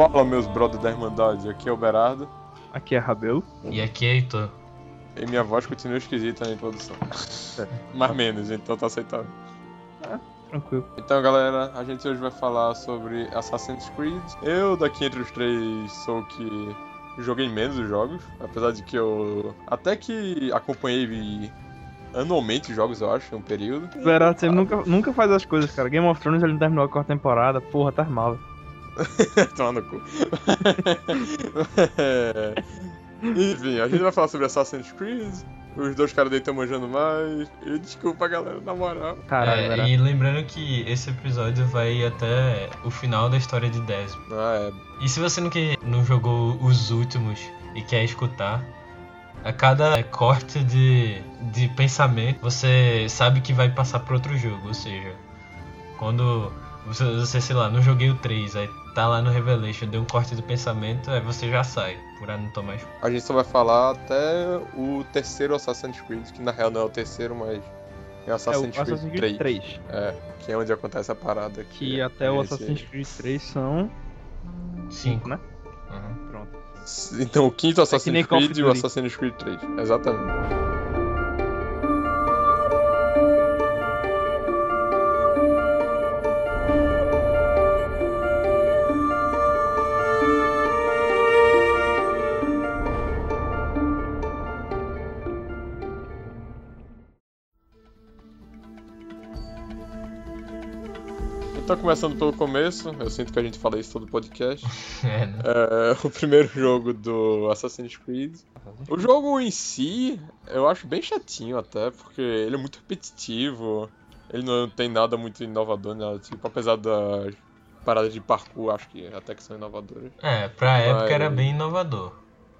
Fala, meus brothers da Irmandade, aqui é o Berardo. Aqui é Rabelo. E aqui é Heitor. E minha voz continua esquisita na introdução. Mais menos, então tá aceitável. Tranquilo. Então, galera, a gente hoje vai falar sobre Assassin's Creed. Eu, daqui entre os três, sou o que joguei menos os jogos. Apesar de que eu até que acompanhei anualmente os jogos, eu acho, em um período. Verá, você nunca, nunca faz as coisas, cara. Game of Thrones ele não terminou a quarta temporada, porra, tá mal. Toma no cu. É. Enfim, a gente vai falar sobre Assassin's Creed. Os dois caras daí estão manjando mais. E desculpa, galera, na moral. Caralho, É, e lembrando que esse episódio vai até o final da história de Desmond. Ah, E se você não, quer, não jogou os últimos e quer escutar, a cada corte de, de pensamento você sabe que vai passar para outro jogo. Ou seja, quando você, você, sei lá, não joguei o 3, aí tá lá no Revelation, deu um corte de pensamento, aí você já sai, por aí não tomar é. A gente só vai falar até o terceiro Assassin's Creed, que na real não é o terceiro, mas é o É o Assassin's, Assassin's Creed 3. É, que é onde acontece a parada aqui. Que até o Assassin's Creed 3 são 5, né? Uhum. Pronto. Então o quinto Assassin's nem Call of Creed e o. Assassin's Creed 3. Exatamente. Então, começando pelo começo, eu sinto que a gente fala isso todo podcast. É, né? É, o primeiro jogo do Assassin's Creed. O jogo em si, eu acho bem chatinho até, porque ele é muito repetitivo. Ele não tem nada muito inovador, nada tipo, apesar das paradas de parkour, acho que até que são inovadoras. É, pra Mas- época era bem inovador.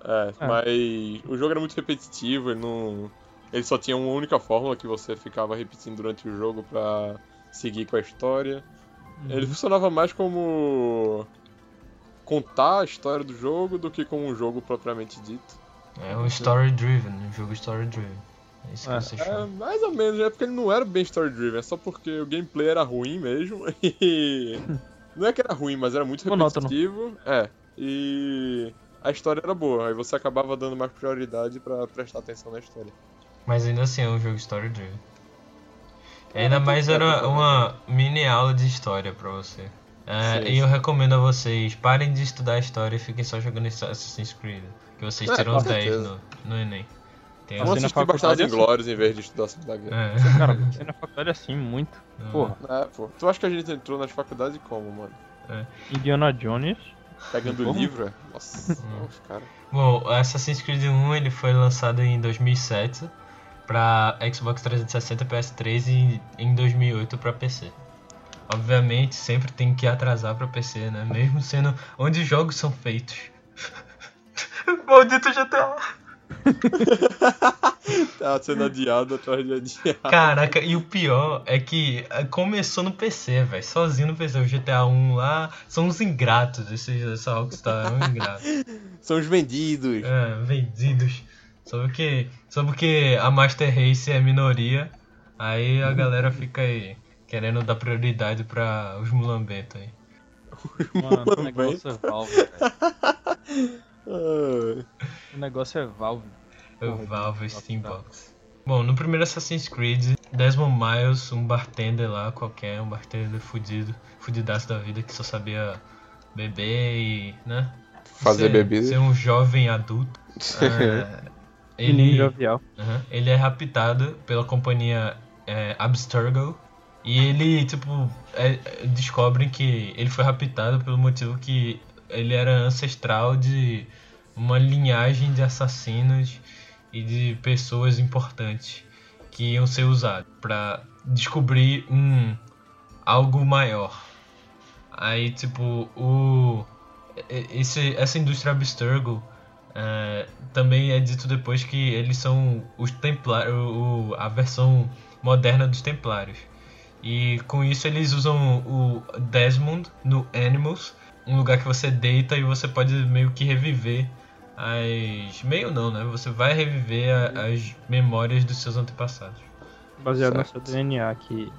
É, É. mas o jogo era muito repetitivo, ele não. Ele só tinha uma única fórmula que você ficava repetindo durante o jogo pra seguir com a história. Ele funcionava mais como contar a história do jogo do que como um jogo propriamente dito. É um story driven, um jogo story driven. É isso que É. você É, chama. mais ou menos, é porque ele não era bem story-driven, é só porque o gameplay era ruim mesmo e... Não é que era ruim, mas era muito repetitivo. É, e a história era boa, aí você acabava dando mais prioridade pra prestar atenção na história. Mas ainda assim é um jogo story driven. É, Ainda mais era uma mini aula de história pra você. É, Sim, e eu sim. recomendo a vocês, parem de estudar história e fiquem só jogando Assassin's Creed. Que vocês É, tiram com 10 certeza. no, no Enem. Tem Vamos na assistir Bastardos faculdade é assim. Inglórios em vez de estudar a Segunda Guerra. É. Cara, você na faculdade é assim, muito. Porra, É, pô. Tu acha que a gente entrou nas faculdades como, mano? Indiana Jones. Pegando Porra. livro? é? Nossa, Hum. os caras. Bom, o Assassin's Creed 1 ele foi lançado em 2007 pra Xbox 360 PS3 e em 2008 pra PC. Obviamente sempre tem que atrasar pra PC, né? Mesmo sendo onde os jogos são feitos. Maldito GTA! Tá sendo adiado atrás de adiado. Caraca, e o pior é que eh, começou no PC, velho. Sozinho no PC. O GTA 1 lá são uns ingratos. Esses, essa Rockstar é um ingrato. São os vendidos. É, vendidos. Só porque, só porque a Master Race é minoria, aí a galera fica aí querendo dar prioridade pra os mulambentos aí. Mano, o negócio é Valve, velho. Ah, O negócio é Valve. O Valve Steambox. Bom, no primeiro Assassin's Creed, Desmond Miles, um bartender lá qualquer, um bartender fudido, fudidaço da vida que só sabia beber e, né? Fazer ser, bebida. Ser um jovem adulto. É, ele, jovial. Ele é raptado pela companhia é, Abstergo. E ele, tipo, é, descobrem que ele foi raptado pelo motivo que ele era ancestral de uma linhagem de assassinos e de pessoas importantes que iam ser usados para descobrir um algo maior. Aí, tipo, o esse, essa indústria Abstergo é, também é dito depois que eles são os templários, o, a versão moderna dos templários. E com isso eles usam o Desmond no Animals, um lugar que você deita e você pode meio que reviver as. Meio não, né? Você vai reviver a- as memórias dos seus antepassados. Baseado no seu Certo. DNA, que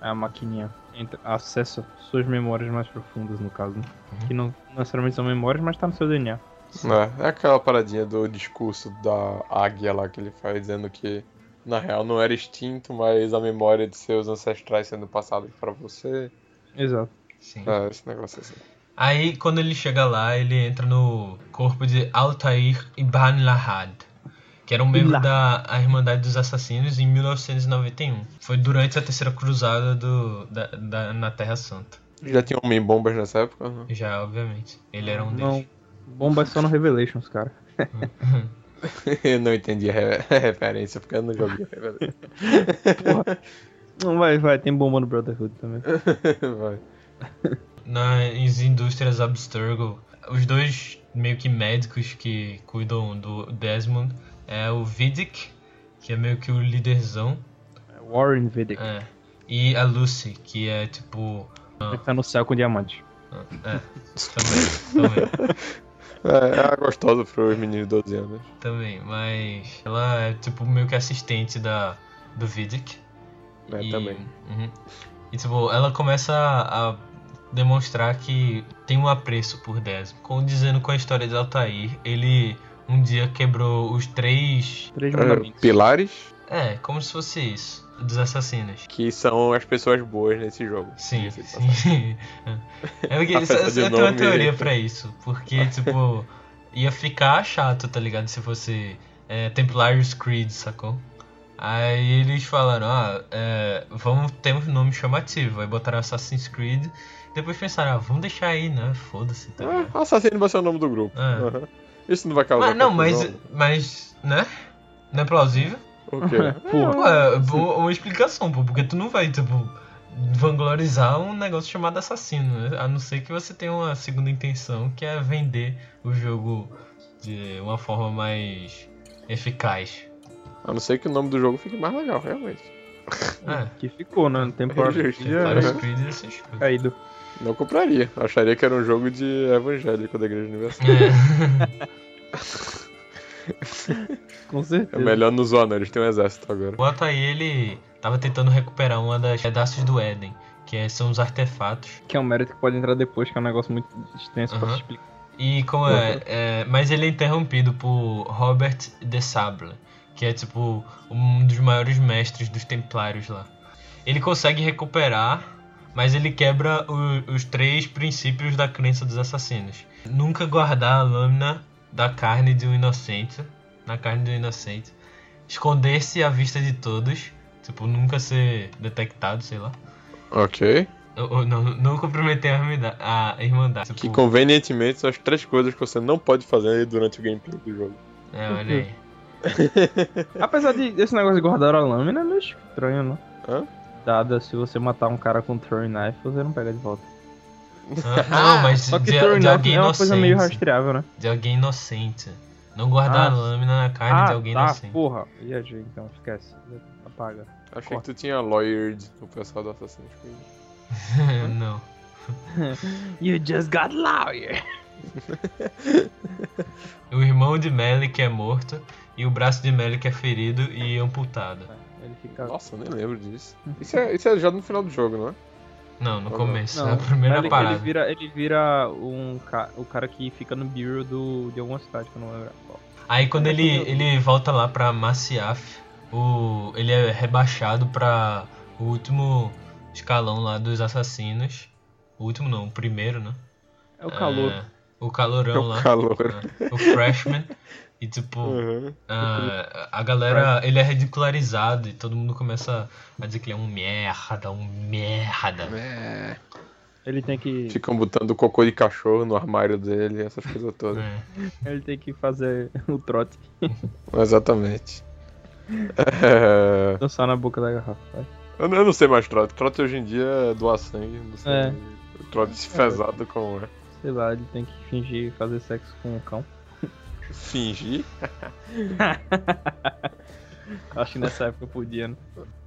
é a maquininha. entra- acessa suas memórias mais profundas, no caso, né? Uhum. Que não necessariamente são memórias, mas tá no seu DNA. É, é aquela paradinha do discurso da águia lá que ele faz dizendo que na real não era extinto, mas a memória de seus ancestrais sendo passada para você. Exato. Sim. É, esse negócio assim. Aí, quando ele chega lá, ele entra no corpo de Altair Ibn Lahad, que era um membro da a Irmandade dos Assassinos em 1991. Foi durante a Terceira Cruzada do, da, da- na Terra Santa. Já tinha homem-bombas nessa época? Não. Já, obviamente. Ele era um Não, deles. Bomba é só no Revelations, cara. eu não entendi a re- a referência, porque eu não joguei Revelations. Não, vai, vai, tem bomba no Brotherhood também. Vai. Nas indústrias Abstergo, os dois meio que médicos que cuidam do Desmond é o Vidic, que é meio que o líderzão, Warren Vidic. é, e a Lucy, que é tipo. Ele tá no céu com diamante. É, também, também. É, é gostosa pros meninos de 12 anos. Também, mas ela é tipo meio que assistente da do Vidic. É, e, também. Uhum. E tipo, ela começa a demonstrar que tem um apreço por Desmond. Como dizendo com a história de Altair, ele um dia quebrou os três. Três É, mandamentos. pilares, É, como se fosse isso. Dos assassinos. que são as pessoas boas nesse jogo. Sim, sim. É porque Apesar eu, tenho uma nome- teoria pra isso. Porque, tipo, ia ficar chato, tá ligado? Se fosse é, Templarius Creed, sacou? Aí eles falaram, ah, é, vamos ter um nome chamativo. Aí botaram Assassin's Creed. Depois pensaram, ah, vamos deixar aí, né? Foda-se, tá? Ah, assassino vai ser o nome do grupo. É. Aham. Isso não vai causar Mas, não, mas, mas, né? Não é plausível? O quê? Porra. Pô, é uma, explicação, pô, porque tu não vai, tipo, vanglorizar um negócio chamado assassino, né? A não ser que você tenha uma segunda intenção, que é vender o jogo de uma forma mais eficaz. A não ser que o nome do jogo fique mais legal, realmente. É, Que ficou, né? No tempo É escuta. caído. Não compraria. Acharia que era um jogo de evangélico da Igreja Universal. É. Com É certeza. melhor não zoar. Eles têm um exército agora. O Altair, ele tava tentando recuperar uma das pedaços do Éden, que é- são os artefatos. Que é um mérito que pode entrar depois, que é um negócio muito extenso pra Aham. se explicar. E como é, é- Mas ele é interrompido por Robert de Sable, que é tipo um dos maiores mestres dos Templários lá. Ele consegue recuperar, mas ele quebra o- os três princípios da crença dos assassinos. Nunca guardar a lâmina da carne de um inocente, na carne de um inocente. Esconder-se à vista de todos, tipo, nunca ser detectado, sei lá. Ok. Ou- ou não, não comprometer a irmandade. A irmandade. Que Tipo, convenientemente são as três coisas que você não pode fazer durante o gameplay do jogo. É, olha aí. Apesar de, desse negócio de guardar a lâmina, é meio estranho, né? Hã? Dada se você matar um cara com throwing knife, você não pega de volta. Ah, Não, mas Só que de, de alguém é uma coisa meio inocente. rastreável, né? De alguém inocente. Não guardar Ah, a lâmina na carne de Ah, alguém tá, inocente. porra. Viajei, então, esquece. Apaga. Achei que tu tinha lawyered o pessoal do Assassin's Creed. não. You just got lawyer. O irmão de Melik é morto e o braço de Melik é ferido e amputado. Ele fica... Nossa, eu nem lembro disso. Isso é, isso é já no final do jogo, não é? Não, no começo. Não, a primeira Malik, parada. Ele vira, ele vira um ca... o cara que fica no bureau do... de alguma cidade que eu não lembro qual. Aí quando ele, ele volta lá pra Maciaf, o, ele é rebaixado pra o último escalão lá dos assassinos. O último não, o primeiro, né? É o calor. É, o calorão É o lá. calor. É, o freshman. E tipo, Uhum. ah, a galera, ele é ridicularizado e todo mundo começa a dizer que ele é um merda, um merda. É. Ele tem que... Ficam botando cocô de cachorro no armário dele, essas coisas todas. É. Ele tem que fazer o trote. Exatamente. É, Dançar na boca da garrafa. vai. Eu não, eu não sei mais trote. Trote hoje em dia é doar sangue. Não sei. É. Trote pesado como é. Sei lá, ele tem que fingir fazer sexo com um cão. Fingir. Acho que nessa época podia, né?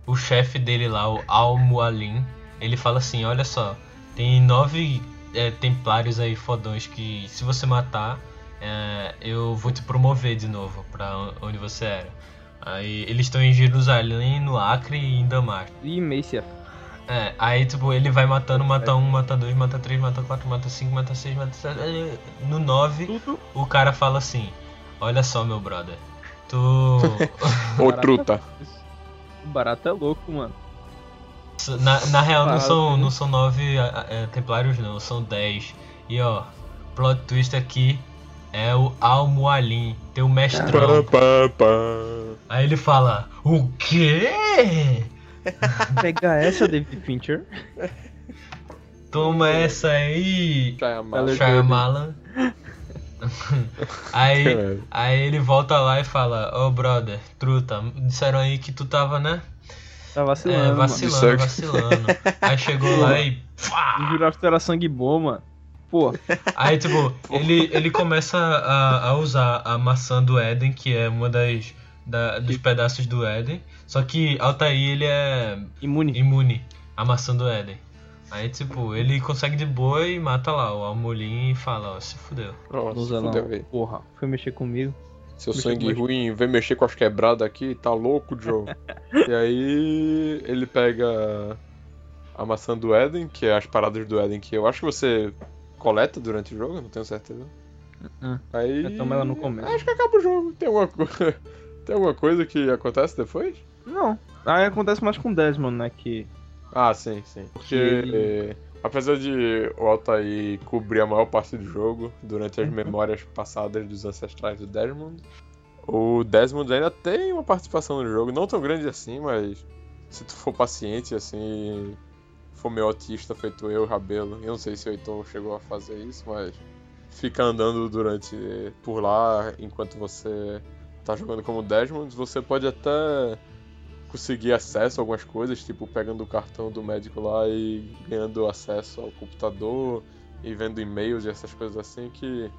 O chefe dele lá, o Al Mualim, ele fala assim, olha só, tem nove é, templários aí fodões que se você matar, é, eu vou te promover de novo pra onde você era. Aí eles estão em Jerusalém, no Acre e em Damasco. E Macia. É, aí tipo, ele vai matando, mata um, mata dois, mata três, mata quatro, mata cinco, mata seis, mata sete. No nove, Tudo. o cara fala assim, olha só meu brother, tu. Ô, Barata- truta. O barato é louco, mano. na, na real não são, né? não são nove é, é, templários não, são dez. E ó, plot twist aqui é o Al-Mualim, teu mestrão. Aí ele fala, o quê? Pega essa, David Fincher. Toma essa aí. Shyamalan. aí, aí ele volta lá e fala, ô brother, truta, disseram aí que tu tava, né? Tá vacilando, É, mano. vacilando, Isso vacilando. Aí chegou lá e. pá! Jurava que tu era sangue bom, mano. Pô, Aí, tipo, ele, ele começa a, a usar a maçã do Éden, que é uma das da- dos pedaços do Éden. Só que Altair, ele é imune. imune à maçã do Éden. Aí, tipo, ele consegue de boa e mata lá o Almolim e fala, ó, se fudeu. Nossa, Usa não. fudeu. Porra, foi mexer comigo. Seu Mexer sangue com ruim vem mexer com as quebradas aqui, tá louco, Joe? e aí ele pega a maçã do Éden, que é as paradas do Éden que eu acho que você coleta durante o jogo, não tenho certeza. Uh-uh. Aí. Já toma ela no começo. Acho que acaba o jogo. Tem alguma, co... Tem alguma coisa que acontece depois? Não. Aí acontece mais com o Desmond, né? Que. Ah, sim, sim. Porque ele- apesar de o Altair cobrir a maior parte do jogo durante as memórias passadas dos ancestrais do Desmond, o Desmond ainda tem uma participação no jogo, não tão grande assim, mas se tu for paciente assim, for meio autista feito eu, Rabelo, eu não sei se o Heitor chegou a fazer isso, mas fica andando durante por lá enquanto você tá jogando como Desmond, você pode até conseguir acesso a algumas coisas, tipo pegando o cartão do médico lá e ganhando acesso ao computador e vendo e-mails e essas coisas assim que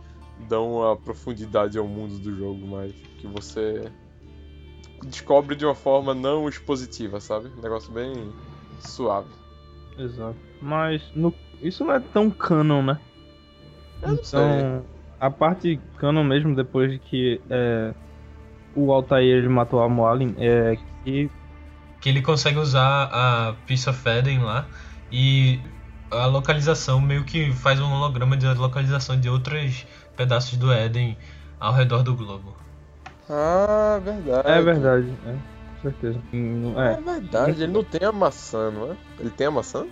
dão uma profundidade ao mundo do jogo, mas que você descobre de uma forma não expositiva, sabe? Um negócio bem suave. Exato. Mas no... isso não é tão canon, né? Eu não Então, a parte canon mesmo, depois de que é, o Altair ele matou a Moalin, é que. Que ele consegue usar a Piece of Eden lá e a localização meio que faz um holograma de localização de outros pedaços do Éden ao redor do globo. Ah, verdade. É verdade, é, com certeza. Hum, É É, verdade, ele não tem a maçã, não é? Ele tem a maçã?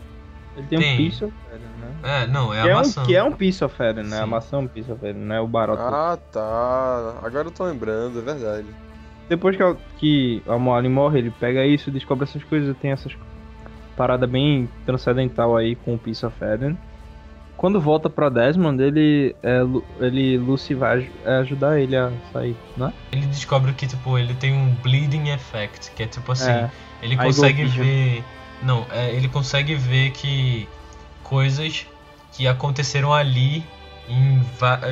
ele tem, Tem. um Piece of Eden, né? É, não, é que, a é maçã. um, que é um Piece of Eden, né? A Sim. maçã é um Piece of Eden, né? O Baroto. Ah, tá. Agora eu tô lembrando, é verdade. Depois que, a- que a Moalin morre, ele pega isso, descobre essas coisas, tem essas parada bem transcendental aí com o Piece of Eden. Quando volta pra Desmond, ele, é, ele Lucy vai é, ajudar ele a sair, né? Ele descobre que, tipo, ele tem um bleeding effect, que é tipo assim, É. ele consegue ver. Não, é, ele consegue ver que coisas que aconteceram ali em,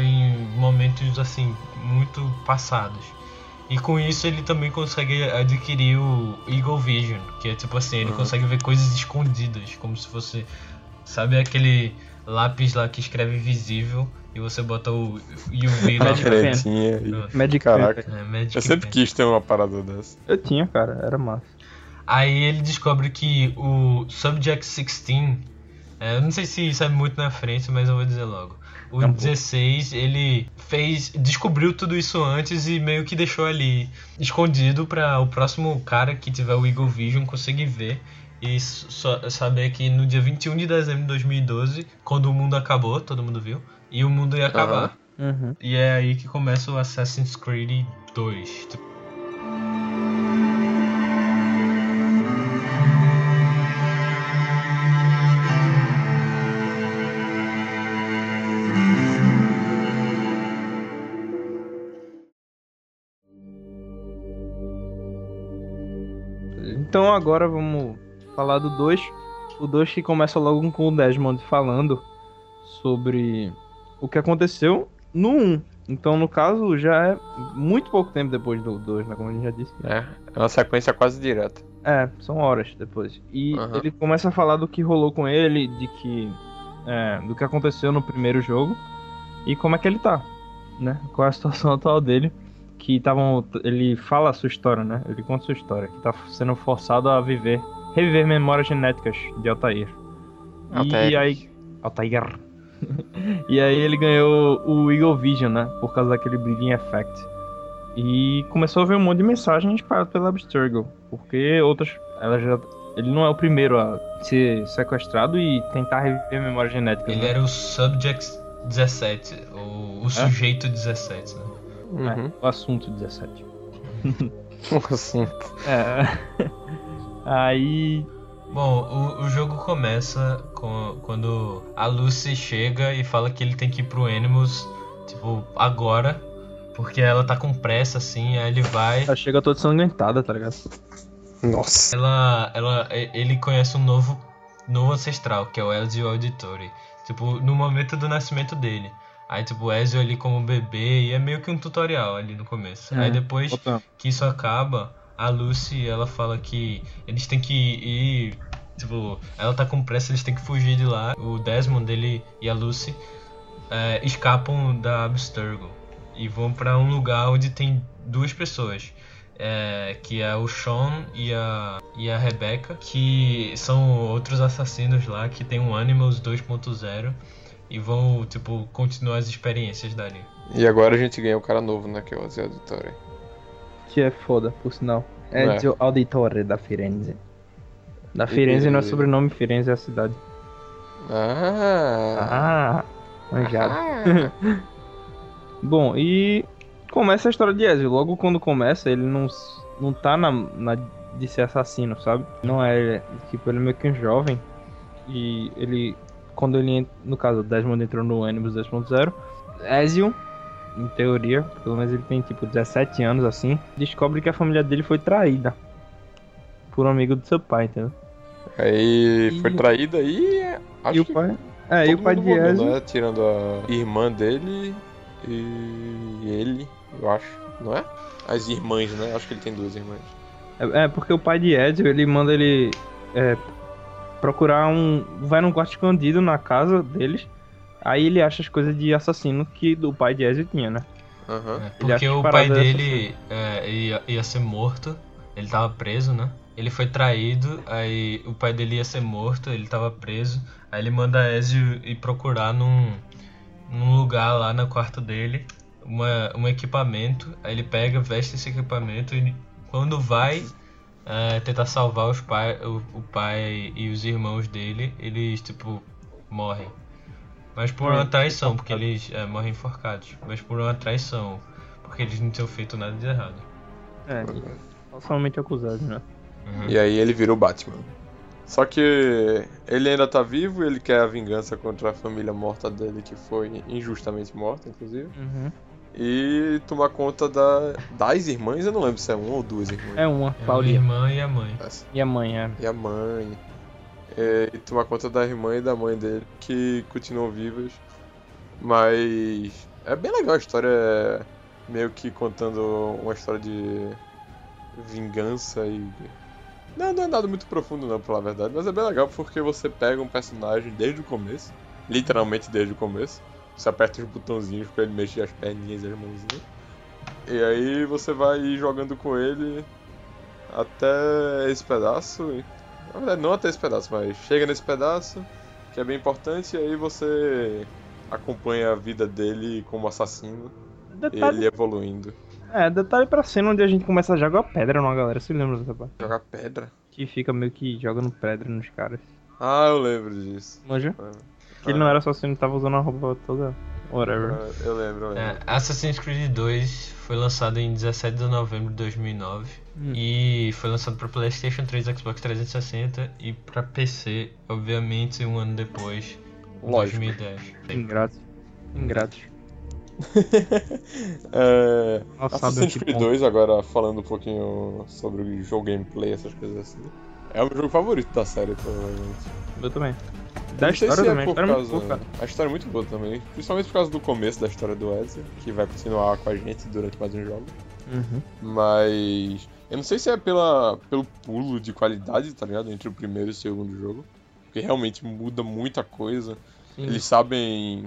em momentos assim, muito passados. E com isso ele também consegue adquirir o Eagle Vision, que é tipo assim, ele Uhum. consegue ver coisas escondidas, como se fosse. Sabe aquele lápis lá que escreve visível e você bota o UV lá Magic pra- Pen. Canetinha e-. Magic Caraca. É, Magic Eu sempre Pen. quis ter uma parada dessa. Eu tinha, cara, era massa. Aí ele descobre que o Subject 16, é, eu não sei se isso é muito na frente, mas eu vou dizer logo. O pouco. 16, ele fez, descobriu tudo isso antes e meio que deixou ali escondido para o próximo cara que tiver o Eagle Vision conseguir ver e só saber que no dia 21 de dezembro de 2012, quando o mundo acabou, todo mundo viu, e o mundo ia acabar. Uhum. E é aí que começa o Assassin's Creed 2. Então agora vamos falar do 2. O 2 que começa logo com o Desmond falando sobre o que aconteceu no 1. Um. Então, no caso, já é muito pouco tempo depois do 2, né? Como a gente já disse. É, é uma sequência quase direta. É, são horas depois. E Aham. ele começa a falar do que rolou com ele, de que. é, do que aconteceu no primeiro jogo e como é que ele tá, né? Qual é a situação atual dele. Que estavam. Ele fala a sua história, né? Ele conta a sua história, que tá sendo forçado a viver reviver memórias genéticas de Altair. E Altair. aí. Altair. e aí ele ganhou o Eagle Vision, né? Por causa daquele Breathing Effect. E começou a ver um monte de mensagens espalhadas pela Abstergo. Porque outras. Ela já, ele não é o primeiro a ser sequestrado e tentar reviver memórias genéticas. Ele né? era o Subject 17, o, o sujeito 17, né? Uhum. É, o assunto 17. Assim. É. Aí. Bom, o, o jogo começa com, quando a Lucy chega e fala que ele tem que ir pro Animals, tipo, agora, porque ela tá com pressa, assim, aí ele vai. Ela chega toda sanguentada, tá ligado? Nossa. Ela, ela, ele conhece um novo, novo ancestral, que é o Ezio Auditore. Tipo, no momento do nascimento dele. Aí, tipo, o Ezio ali como bebê, e é meio que um tutorial ali no começo. Aí É, depois Bota- que isso acaba, a Lucy, ela fala que eles têm que ir. Tipo, ela tá com pressa, eles têm que fugir de lá. O Desmond, ele e a Lucy é, escapam da Abstergo e vão pra um lugar onde tem duas pessoas. é, que é o Sean e a, e a Rebecca, que são outros assassinos lá que tem um Animals 2.0 e vão, tipo, continuar as experiências dali. E agora a gente ganha um cara novo, né? Que é o Zé Auditore. Que é foda, por sinal. É. Ezio Auditore da Firenze. Da Firenze não é E- sobrenome, Firenze é a cidade. Ah. Ah, manjado. Ah. Bom, e começa a história de Ezio. Logo quando começa, ele não, não tá na, na de ser assassino, sabe? Não é, tipo, ele é meio que um jovem. E ele, quando ele, entra- no caso, o Desmond entrou no ônibus 2.0, Ezio, em teoria, pelo menos ele tem tipo 17 anos assim, descobre que a família dele foi traída por um amigo do seu pai, entendeu? Aí foi E- traída e. Acho e o que pai. É, e o pai de morreu, Ezio. né? Tirando a irmã dele e ele, eu acho, não é? As irmãs, né? Acho que ele tem duas irmãs. É, é, porque o pai de Ezio, ele manda ele é, procurar um. Vai num quarto escondido na casa deles. Aí ele acha as coisas de assassino que o pai de Ezio tinha, né? Aham. É, Ele porque o pai parada dele é, ia, ia ser morto, ele tava preso, né? Ele foi traído, aí o pai dele ia ser morto, ele tava preso. Aí ele manda Ezio ir procurar num, num lugar lá no quarto dele uma, um equipamento. Aí ele pega, veste esse equipamento e quando vai é, tentar salvar os pai, o, o pai e os irmãos dele, eles tipo morrem. Mas por uma traição, porque eles é, morrem enforcados. Mas por uma traição, porque eles não tinham feito nada de errado. É, falsamente acusado, né? Uhum. E aí ele virou Batman. Só que ele ainda tá vivo e ele quer a vingança contra a família morta dele, que foi injustamente morta, inclusive. Uhum. E tomar conta da, das irmãs, eu não lembro se é uma ou duas irmãs. É uma, É a Paulinha. irmã e a mãe. Essa. E a mãe, é. E a mãe. É, E tomar conta da irmã e da mãe dele, que continuam vivas. Mas é bem legal a história, é meio que contando uma história de vingança e. Não, não é nada muito profundo não, pela verdade, mas é bem legal porque você pega um personagem desde o começo, literalmente desde o começo. Você aperta os botãozinhos pra ele mexer as perninhas e as mãozinhas. E aí você vai jogando com ele até esse pedaço. Na verdade, não até esse pedaço, mas chega nesse pedaço, que é bem importante, e aí você acompanha a vida dele como assassino, Detalhe, ele evoluindo. é, detalhe pra cena onde a gente começa a jogar pedra numa galera. Você lembra dessa parte? Jogar pedra? Que fica meio que jogando pedra nos caras. Ah, eu lembro disso. Manja? Ah, Que ele não era assassino, tava usando a roupa toda. Whatever. Eu lembro, eu lembro. É, Assassin's Creed 2 foi lançado em 17 de novembro de 2009 Hum. e foi lançado para PlayStation 3, Xbox 360 e para PC, obviamente, um ano depois, em Lógico. 2010. Ingratos. Ingratos. É, sabem Assassin's Creed ponto. 2, agora falando um pouquinho sobre o jogo gameplay, essas coisas assim. É o meu jogo favorito da série, provavelmente. Eu também. Da história se é também. A por história é muito causa- boa. A história é muito boa também. Principalmente por causa do começo da história do Ezio, que vai continuar com a gente durante mais um jogo. Uhum. Mas. Eu não sei se é pela, pelo pulo de qualidade, tá ligado? Entre o primeiro e o segundo jogo. Porque realmente muda muita coisa. Sim. Eles sabem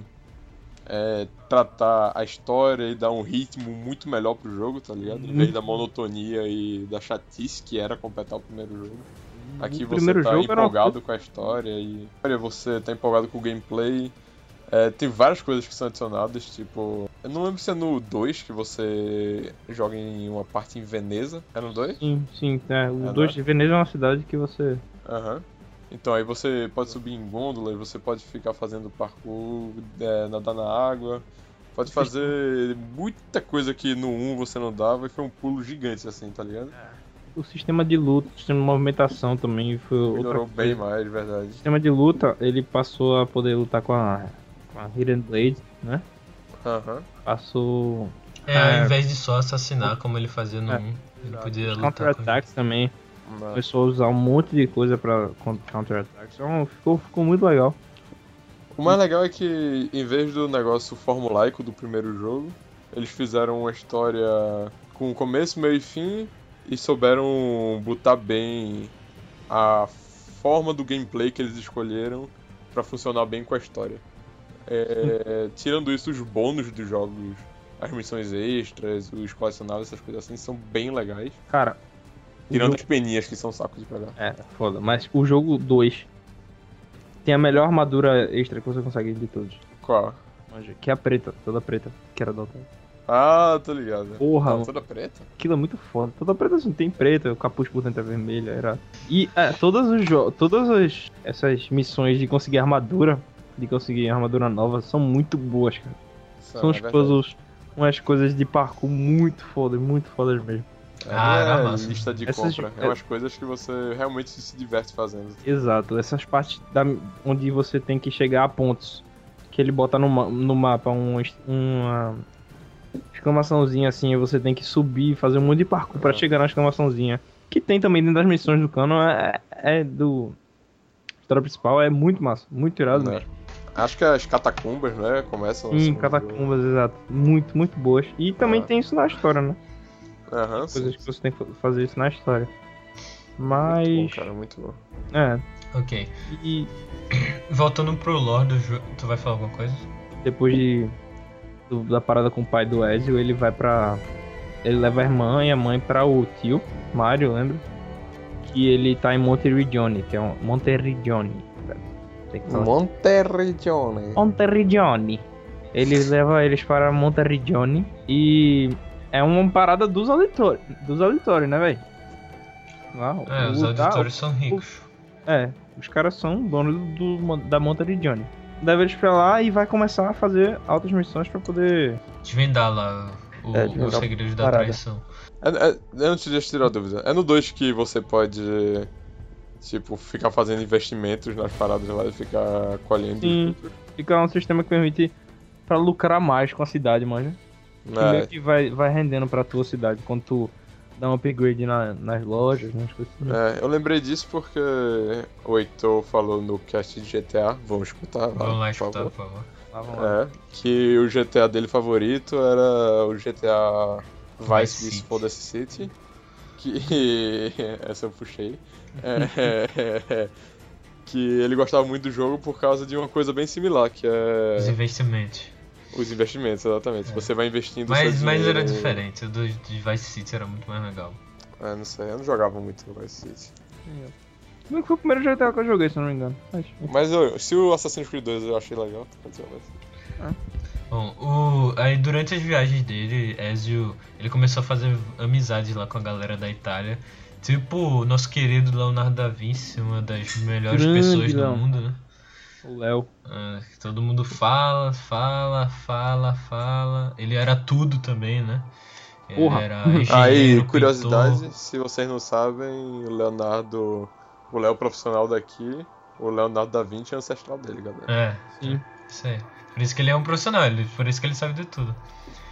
é, tratar a história e dar um ritmo muito melhor pro jogo, tá ligado? Em vez da monotonia e da chatice que era completar o primeiro jogo. Aqui o você tá jogo era uma empolgado com a história e. Olha, você tá empolgado com o gameplay. É, tem várias coisas que são adicionadas, tipo. Eu não lembro se é no 2 que você joga em uma parte em Veneza. É no 2? Sim, sim. É, o É, 2 né? de Veneza é uma cidade que você. Aham. Então aí você pode subir em gôndola, você pode ficar fazendo parkour, é, nadar na água, pode fazer muita coisa que no 1 você não dava e foi um pulo gigante assim, tá ligado? O sistema de luta, o sistema de movimentação também foi outra Melhorou coisa. bem mais, de verdade. O sistema de luta, ele passou a poder lutar com a, com a Hidden Blade, né? Aham. Passou É, ao É. invés de só assassinar como ele fazia no É. 1, ele podia lutar com counter-attacks também. Mas- Começou a usar um monte de coisa pra counter-attacks. Então ficou, ficou muito legal. O mais legal é que, em vez do negócio formulaico do primeiro jogo, eles fizeram uma história com começo, meio e fim e souberam botar bem a forma do gameplay que eles escolheram pra funcionar bem com a história. É, tirando isso, os bônus dos jogos, as missões extras, os colecionáveis, essas coisas assim, são bem legais. Cara, Tirando jogo- as peninhas que são sacos de pegar. É, foda. Mas o jogo 2 tem a melhor armadura extra que você consegue de todos. Qual? Que é a preta, toda preta, que era da outra. Ah, tô ligado. Porra, Ah, mano. toda preta? Aquilo é muito foda. Toda preta assim, tem preta, o capuz por dentro é vermelho, era. E é, todos os jogos, todas as, essas missões de conseguir armadura, de conseguir armadura nova, são muito boas, cara. Isso São é uns verdade. puzzles, umas coisas de parkour muito fodas, muito fodas mesmo. Ah, era é lista de Essas- compra. É umas coisas que você realmente se diverte fazendo. Exato, essas partes da, onde você tem que chegar a pontos. Que ele bota no, no mapa um, uma exclamaçãozinha assim, e você tem que subir e fazer um monte de parkour pra Ah. chegar na exclamaçãozinha. Que tem também dentro das missões do cano, é, é do. História principal é muito massa, muito irado né? mesmo. Acho que as catacumbas, né? Começam Sim, catacumbas, exato. Muito, muito boas. E também Ah. tem isso na história, né? Aham, sim. Coisas que você tem que fazer isso na história. Muito bom, Mas. cara, muito bom. É. Ok. E Voltando pro lore do jogo, tu vai falar alguma coisa? depois de do- da parada com o pai do Ezio, ele vai pra. Ele leva a irmã e a mãe pra o tio, Mario, lembra? Que ele tá em Monteriggioni, que é um. Monteriggioni. Tem que falar. Monterrigione. Monteriggioni. Ele leva eles para Monteriggioni e é uma parada dos auditórios, dos auditórios, né, velho? É, os o- tá- auditores são ricos. é, os caras são donos do, do- da Monteriggioni. Leva eles pra lá e vai começar a fazer altas missões pra poder Desvendar lá o, É, os desvendar segredos da parada. traição. É, é, antes de tirar a dúvida, é no 2 que você pode, tipo, ficar fazendo investimentos nas paradas lá e ficar colhendo Sim. Fica um sistema que permite pra lucrar mais com a cidade, manja. Que É, meio que vai, vai rendendo pra tua cidade quando tu dá um upgrade na- nas lojas, nas coisas assim. é, eu lembrei disso porque o Heitor falou no cast de GTA, vamos escutar lá, Vamos lá por escutar, favor. por favor. Lá, vamos lá. É, que o GTA dele favorito era o GTA Vice City. For the City. Que. Essa eu puxei. É, que ele gostava muito do jogo por causa de uma coisa bem similar, que Os é investimentos. Os investimentos, exatamente. É. Você vai investindo Mas, seu mas era diferente, o do de Vice City era muito mais legal. É, não sei, eu não jogava muito no Vice City. Como é que foi o primeiro GTA que eu joguei, se eu não me engano? Mas, Mas eu- se o Assassin's Creed 2 eu achei legal, quer dizer, mas- Bom, o, aí durante as viagens dele, Ezio, ele começou a fazer amizades lá com a galera da Itália. Tipo o nosso querido Leonardo da Vinci, uma das melhores Grande pessoas do mundo, né? O Léo. Ah, todo mundo fala, fala, fala, fala. Ele era tudo também, né? Ele Porra. era Aí, curiosidade, pintor. se vocês não sabem, o Leonardo, o Léo profissional daqui, o Leonardo da Vinci é ancestral dele, galera. É, Sim. isso aí. Por isso que ele é um profissional, por isso que ele sabe de tudo.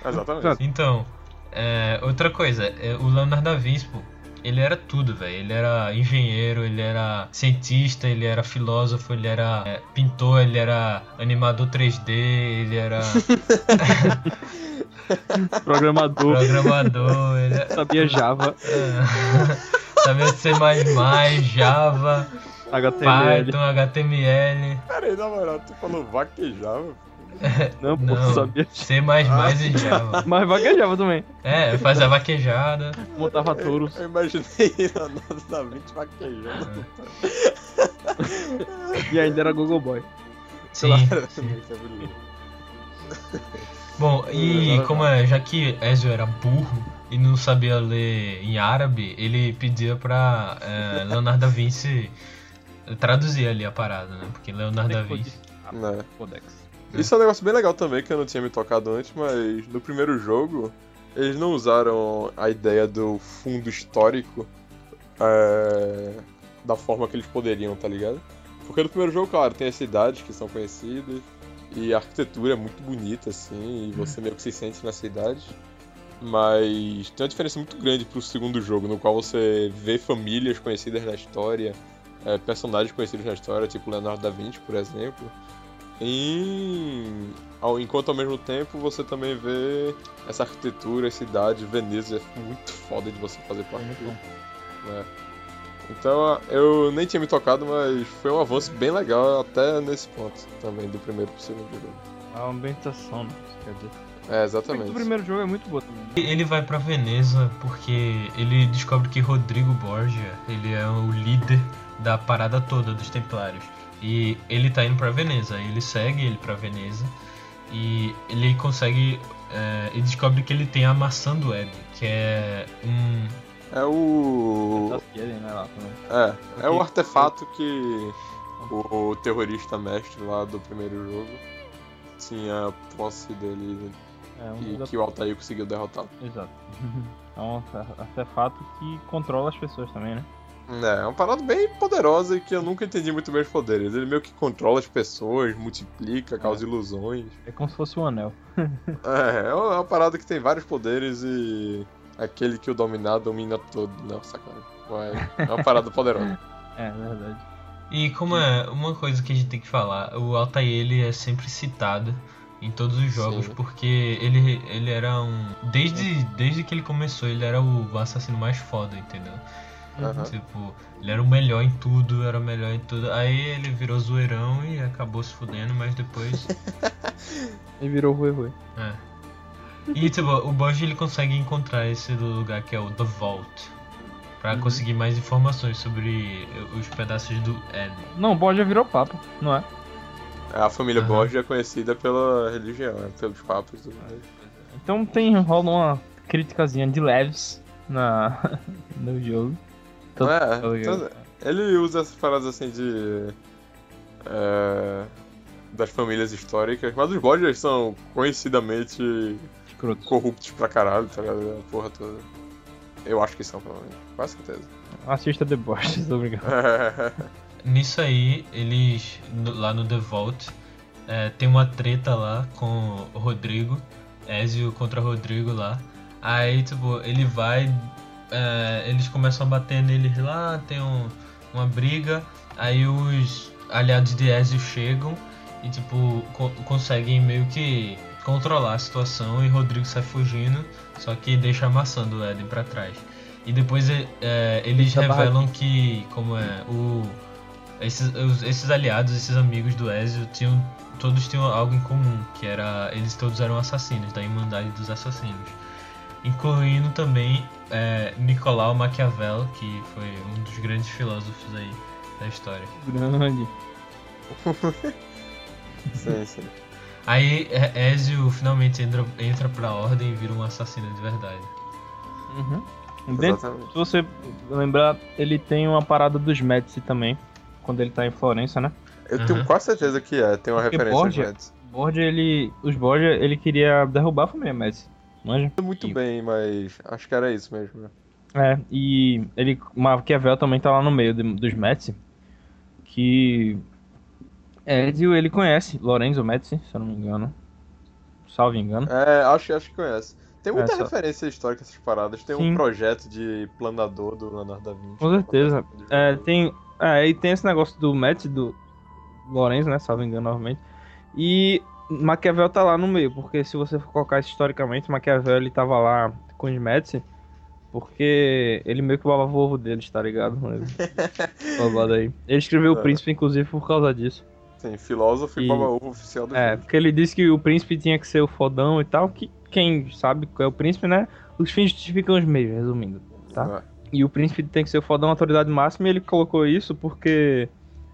Exatamente. Então, é, outra coisa, é, o Leonardo da Vinci, pô, ele era tudo, velho. Ele era engenheiro, ele era cientista, ele era filósofo, ele era é, pintor, ele era animador 3D, ele era Programador, programador, ele era, sabia Java, é, sabia C++, Java, HTML. Python, HTML. Pera aí, na moral, tu falou vaquejava? Não, pô, Não. sabia. C e Java. Mas vaquejava também. É, faz a vaquejada. Montava touros. Eu imaginei Leonardo da Vinci vaquejando. E ainda era Google Boy. Sim, sim. Bom, e como é, já que Ezio era burro e não sabia ler em árabe, ele pedia pra é, Leonardo da Vinci traduzir ali a parada, né? Porque Leonardo da Vinci. Né. Codex. Isso é um negócio bem legal também, que eu não tinha me tocado antes, mas no primeiro jogo, eles não usaram a ideia do fundo histórico é, da forma que eles poderiam, tá ligado? Porque no primeiro jogo, claro, tem as cidades que são conhecidas, e a arquitetura é muito bonita, assim, e você meio que se sente na cidade. Mas tem uma diferença muito grande pro segundo jogo, no qual você vê famílias conhecidas na história, é, personagens conhecidos na história, tipo Leonardo da Vinci, por exemplo. Em... ao- Enquanto ao mesmo tempo você também vê essa arquitetura, essa cidade, Veneza é muito foda de você fazer parte disso, né? Então eu nem tinha me tocado, mas foi um avanço bem legal até nesse ponto também, do primeiro pro segundo jogo. A ambientação, né? Quer dizer. É, O exatamente. primeiro jogo é muito bom também. Ele vai pra Veneza porque ele descobre que Rodrigo Borgia, ele é o líder da parada toda dos Templários. E ele tá indo pra Veneza, ele segue ele pra Veneza e ele consegue. É, ele descobre que ele tem a maçã do Ed, que é um. É o. É, é o artefato que o, o terrorista mestre lá do primeiro jogo tinha posse dele É um e que o Altair conseguiu derrotar. Exato. É um artefato que controla as pessoas também, né? É, é uma parada bem poderosa e que eu nunca entendi muito bem os poderes. Ele meio que controla as pessoas, multiplica, causa ilusões. É como se fosse um anel. É, é uma é uma parada que tem vários poderes e aquele que o dominar domina todo. Não, sacanagem. É uma parada poderosa. É, verdade. E como é uma coisa que a gente tem que falar, o Altair ele é sempre citado em todos os jogos Sim. porque ele, ele era um. Desde, desde que ele começou, ele era o assassino mais foda, entendeu? Aham. Tipo, ele era o melhor em tudo, era o melhor em tudo. Aí ele virou zoeirão e acabou se fudendo, mas depois. E virou Rui Rui. é. E tipo, o Borges ele consegue encontrar esse lugar que é o The Vault. Pra Uhum. conseguir mais informações sobre os pedaços do Ed. Não, o Borja virou papo, não é? A família Aham. Borgia é conhecida pela religião, né, pelos papas e tudo mais. Então tem, rola uma criticazinha de leves na, no jogo. Tô- É, tô ligado. então, ele usa essas paradas assim de. é, das famílias históricas, mas os Borgias são conhecidamente Escroto. corruptos pra caralho, tá ligado? A porra toda. Eu acho que são, pelo menos. Com certeza. Assista The Boys, obrigado. Nisso aí, eles no- lá no The Vault é, tem uma treta lá com o Rodrigo, Ezio contra Rodrigo lá. Aí, tipo, ele vai. É, eles começam a bater neles lá, tem um- uma briga. Aí os aliados de Ezio chegam e, tipo, co- conseguem meio que controlar a situação e Rodrigo sai fugindo, só que deixa a maçã do Eden pra trás. E depois é, é, eles Deixa revelam que, como é, o esses, esses aliados, esses amigos do Ezio, tinham, todos tinham algo em comum, que era eles todos eram assassinos, da Irmandade dos Assassinos. Incluindo também é, Nicolau Maquiavel, que foi um dos grandes filósofos aí da história. Grande. sim, sim. Aí é, Ezio finalmente entra, entra pra ordem e vira um assassino de verdade. Uhum. Dentro, se você lembrar, ele tem uma parada dos Médici também, quando ele tá em Florença, né? Eu tenho Aham. quase certeza que é, tem uma Porque referência Borgia- antes. Borgia, ele. Os Borgia, ele queria derrubar a família Médici. Manja? Muito E- bem, mas acho que era isso mesmo. né? É, e ele. Maquiavel também tá lá no meio de- dos Médici. Que. Ezio, ele conhece Lorenzo Médici, se eu não me engano. Salvo engano. É, acho, acho que conhece. Tem muita É, só- referência histórica essas paradas. Tem Sim. um projeto de planador do Leonardo da Vinci. Com certeza. Do É, tem. É, e tem esse negócio do Médici, do Lorenzo, né? Salvo engano novamente. E Maquiavel tá lá no meio, porque se você for colocar isso historicamente, Maquiavel ele tava lá com os Médici, porque ele meio que babava o ovo deles, tá ligado? Ele- babado aí. Ele escreveu o É. Príncipe, inclusive, por causa disso. Tem filósofo e, E- baba ovo oficial do É, porque ele disse que o príncipe tinha que ser o fodão e tal, que quem sabe qual é o príncipe, né? Os fins justificam os meios, resumindo. tá? É. E o príncipe tem que ser o fodão, autoridade máxima, e ele colocou isso porque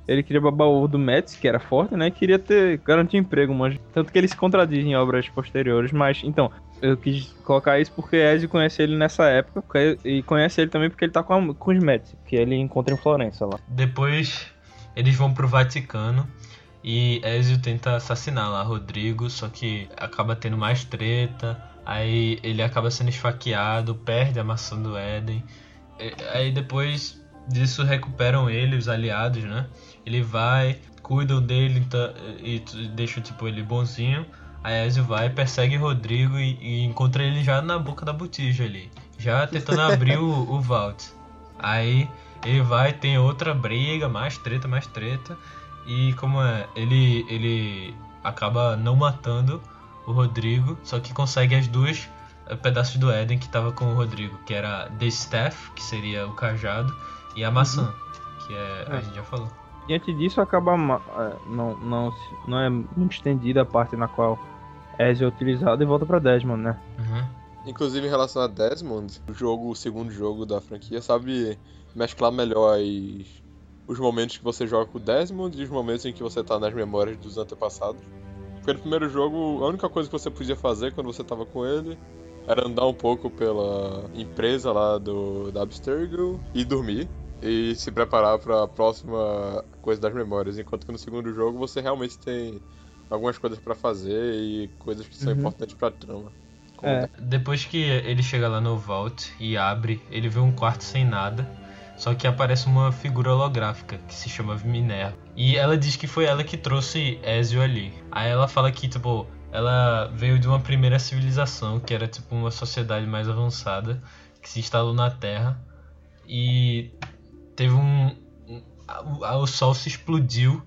ele queria babar o ovo do Mets, que era forte, né? Queria ter garantir emprego, mas tanto que ele se contradiz em obras posteriores, mas então, eu quis colocar isso porque Ezio conhece ele nessa época e conhece ele também porque ele tá com, a- com os Mets, que ele encontra em Florença lá. Depois eles vão pro Vaticano e Ezio tenta assassinar lá Rodrigo, só que acaba tendo mais treta. Aí ele acaba sendo esfaqueado, perde a maçã do Éden. Aí depois disso recuperam ele, os aliados, né? Ele vai, cuidam dele tá- e deixam tipo ele bonzinho. Aí Ezio vai, persegue Rodrigo e, e encontra ele já na boca da botija ali. Já tentando abrir o, o vault. Aí ele vai, tem outra briga, mais treta, mais treta. E como é, ele, ele acaba não matando o Rodrigo, só que consegue as duas eh, pedaços do Éden que tava com o Rodrigo, que era The Staff, que seria o cajado, e a maçã, que é, a É. gente já falou. Diante disso, acaba é, não, não, não é muito estendida a parte na qual Ezio é utilizado e volta pra Desmond, né? Uhum. Inclusive em relação a Desmond, o jogo, o segundo jogo da franquia, sabe mesclar melhor as, os momentos que você joga com o Desmond e os momentos em que você tá nas memórias dos antepassados. Porque no primeiro jogo, a única coisa que você podia fazer quando você tava com ele era andar um pouco pela empresa lá do da Abstergo e dormir. E se preparar para a próxima coisa das memórias. Enquanto que no segundo jogo você realmente tem algumas coisas pra fazer e coisas que são Uhum. importantes pra trama. Como É. Depois que ele chega lá no Vault e abre, ele vê um quarto sem nada. Só que aparece uma figura holográfica que se chama Minerva. E ela diz que foi ela que trouxe Ezio ali. Aí ela fala que, tipo, ela veio de uma primeira civilização, que era tipo uma sociedade mais avançada, que se instalou na Terra. E teve um. um- a- o sol se explodiu.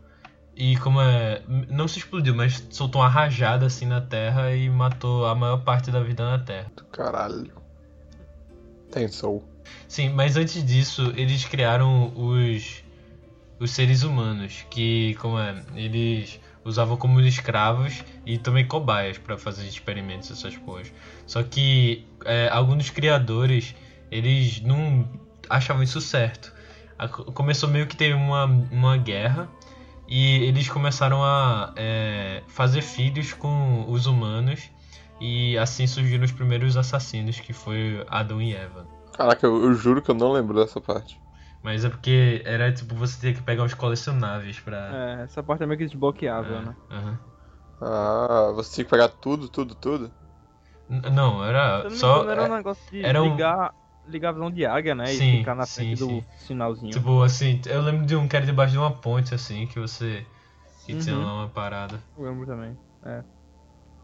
E como é. Não se explodiu, mas soltou uma rajada assim na Terra e matou a maior parte da vida na Terra. Caralho. Tem soul. Sim, mas antes disso, eles criaram os os seres humanos, que como é, eles usavam como escravos e também cobaias para fazer experimentos essas coisas. Só que é, alguns dos criadores, eles não achavam isso certo. A- Começou meio que ter uma, uma guerra e eles começaram a é, fazer filhos com os humanos e assim surgiram os primeiros assassinos, que foi Adão e Eva. Caraca, eu, eu juro que eu não lembro dessa parte. Mas é porque era tipo, você tinha que pegar uns colecionáveis pra. É, essa parte é meio que desbloqueável, né? aham. Ah, você tinha que pegar tudo, tudo, tudo? N- Não, era não me só. engano, era um é, negócio de era um- ligar, ligar a visão de águia, né? Sim, e ficar na sim, frente do sim. sinalzinho. Tipo assim, eu lembro de um que era debaixo de uma ponte assim, que você. Que tinha Uhum. lá uma parada. Eu lembro também.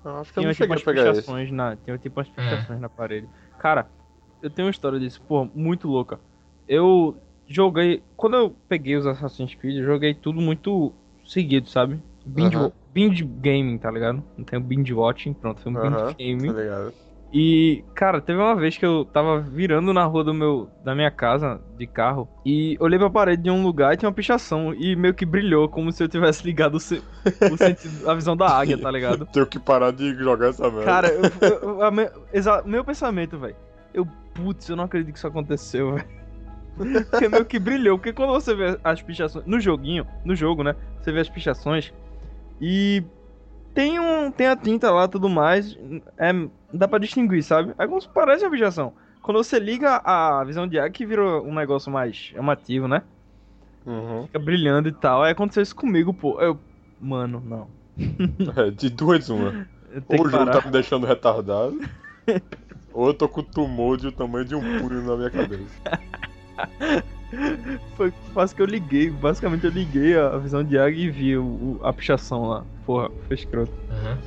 Ah, acho que eu Tinha não tipo cheguei a pegar esse. pichações na. Tinha tipo umas É. pichações na parede. Cara, eu tenho uma história disso, pô, muito louca. Eu joguei. Quando eu peguei os Assassin's Creed, eu joguei tudo muito seguido, sabe? Binge, Aham. binge gaming, tá ligado? Não tem o binge watching, pronto, foi um Aham, binge gaming. Tá ligado? E, cara, teve uma vez que eu tava virando na rua do meu, da minha casa de carro e olhei pra parede de um lugar e tinha uma pichação e meio que brilhou, como se eu tivesse ligado o, se- o sentido, a visão da águia, tá ligado? Tenho que parar de jogar essa merda. Cara, eu, eu- a me- exa- meu pensamento, velho. Eu, putz, eu não acredito que isso aconteceu, velho. Porque meio que brilhou. Porque quando você vê as pichações. No joguinho, no jogo, né? Você vê as pichações e. Tem, um, tem a tinta lá e tudo mais. É, dá pra distinguir, sabe? É como se parece uma pichação. Quando você liga a visão de águia, que virou um negócio mais chamativo, né? Uhum. Fica brilhando e tal. Aí aconteceu isso comigo, pô. Eu. Mano, não. É, de duas uma. Ou o jogo parar. tá me deixando retardado, ou eu tô com tumor de o tamanho de um punho na minha cabeça. Foi quase que eu liguei. Basicamente eu liguei a visão de águia e vi o, a pichação lá. Porra, foi escroto. Aham.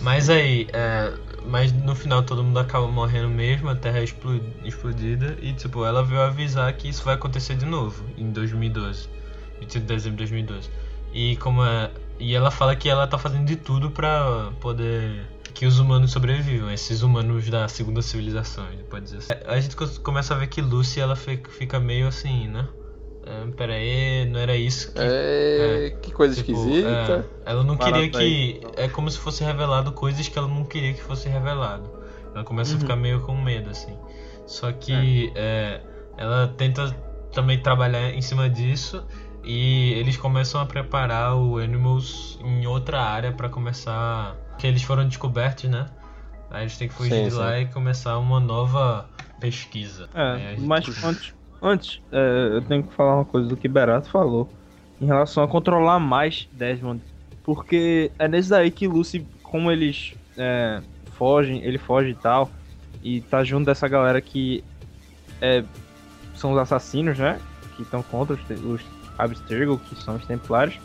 Mas aí, é, mas no final todo mundo acaba morrendo mesmo, a Terra é explo- explodida e tipo, ela veio avisar que isso vai acontecer de novo em 2012, 28 de dezembro de 2012. E como é, e ela fala que ela tá fazendo de tudo pra poder que os humanos sobrevivam, esses humanos da segunda civilização, a gente pode dizer assim. A gente co- começa a ver que Lucy ela fi- fica meio assim, né? É, pera aí, não era isso que. É, que coisa tipo, esquisita. é, ela não queria que. É como se fosse revelado coisas que ela não queria que fosse revelado. Ela começa a Uhum. ficar meio com medo, assim. Só que é, ela tenta também trabalhar em cima disso e eles começam a preparar o Animals em outra área pra começar. Que eles foram descobertos, né? Aí eles têm que fugir Sim, de lá sim. e começar uma nova pesquisa. Aí É, gente- mas antes, antes é, eu tenho que falar uma coisa do que Berato falou em relação a controlar mais Desmond. Porque é nesse daí que Lucy, como eles é, fogem, ele foge e tal, e tá junto dessa galera que é, são os assassinos, né? Que estão contra os, os Abstergo, que são os Templários.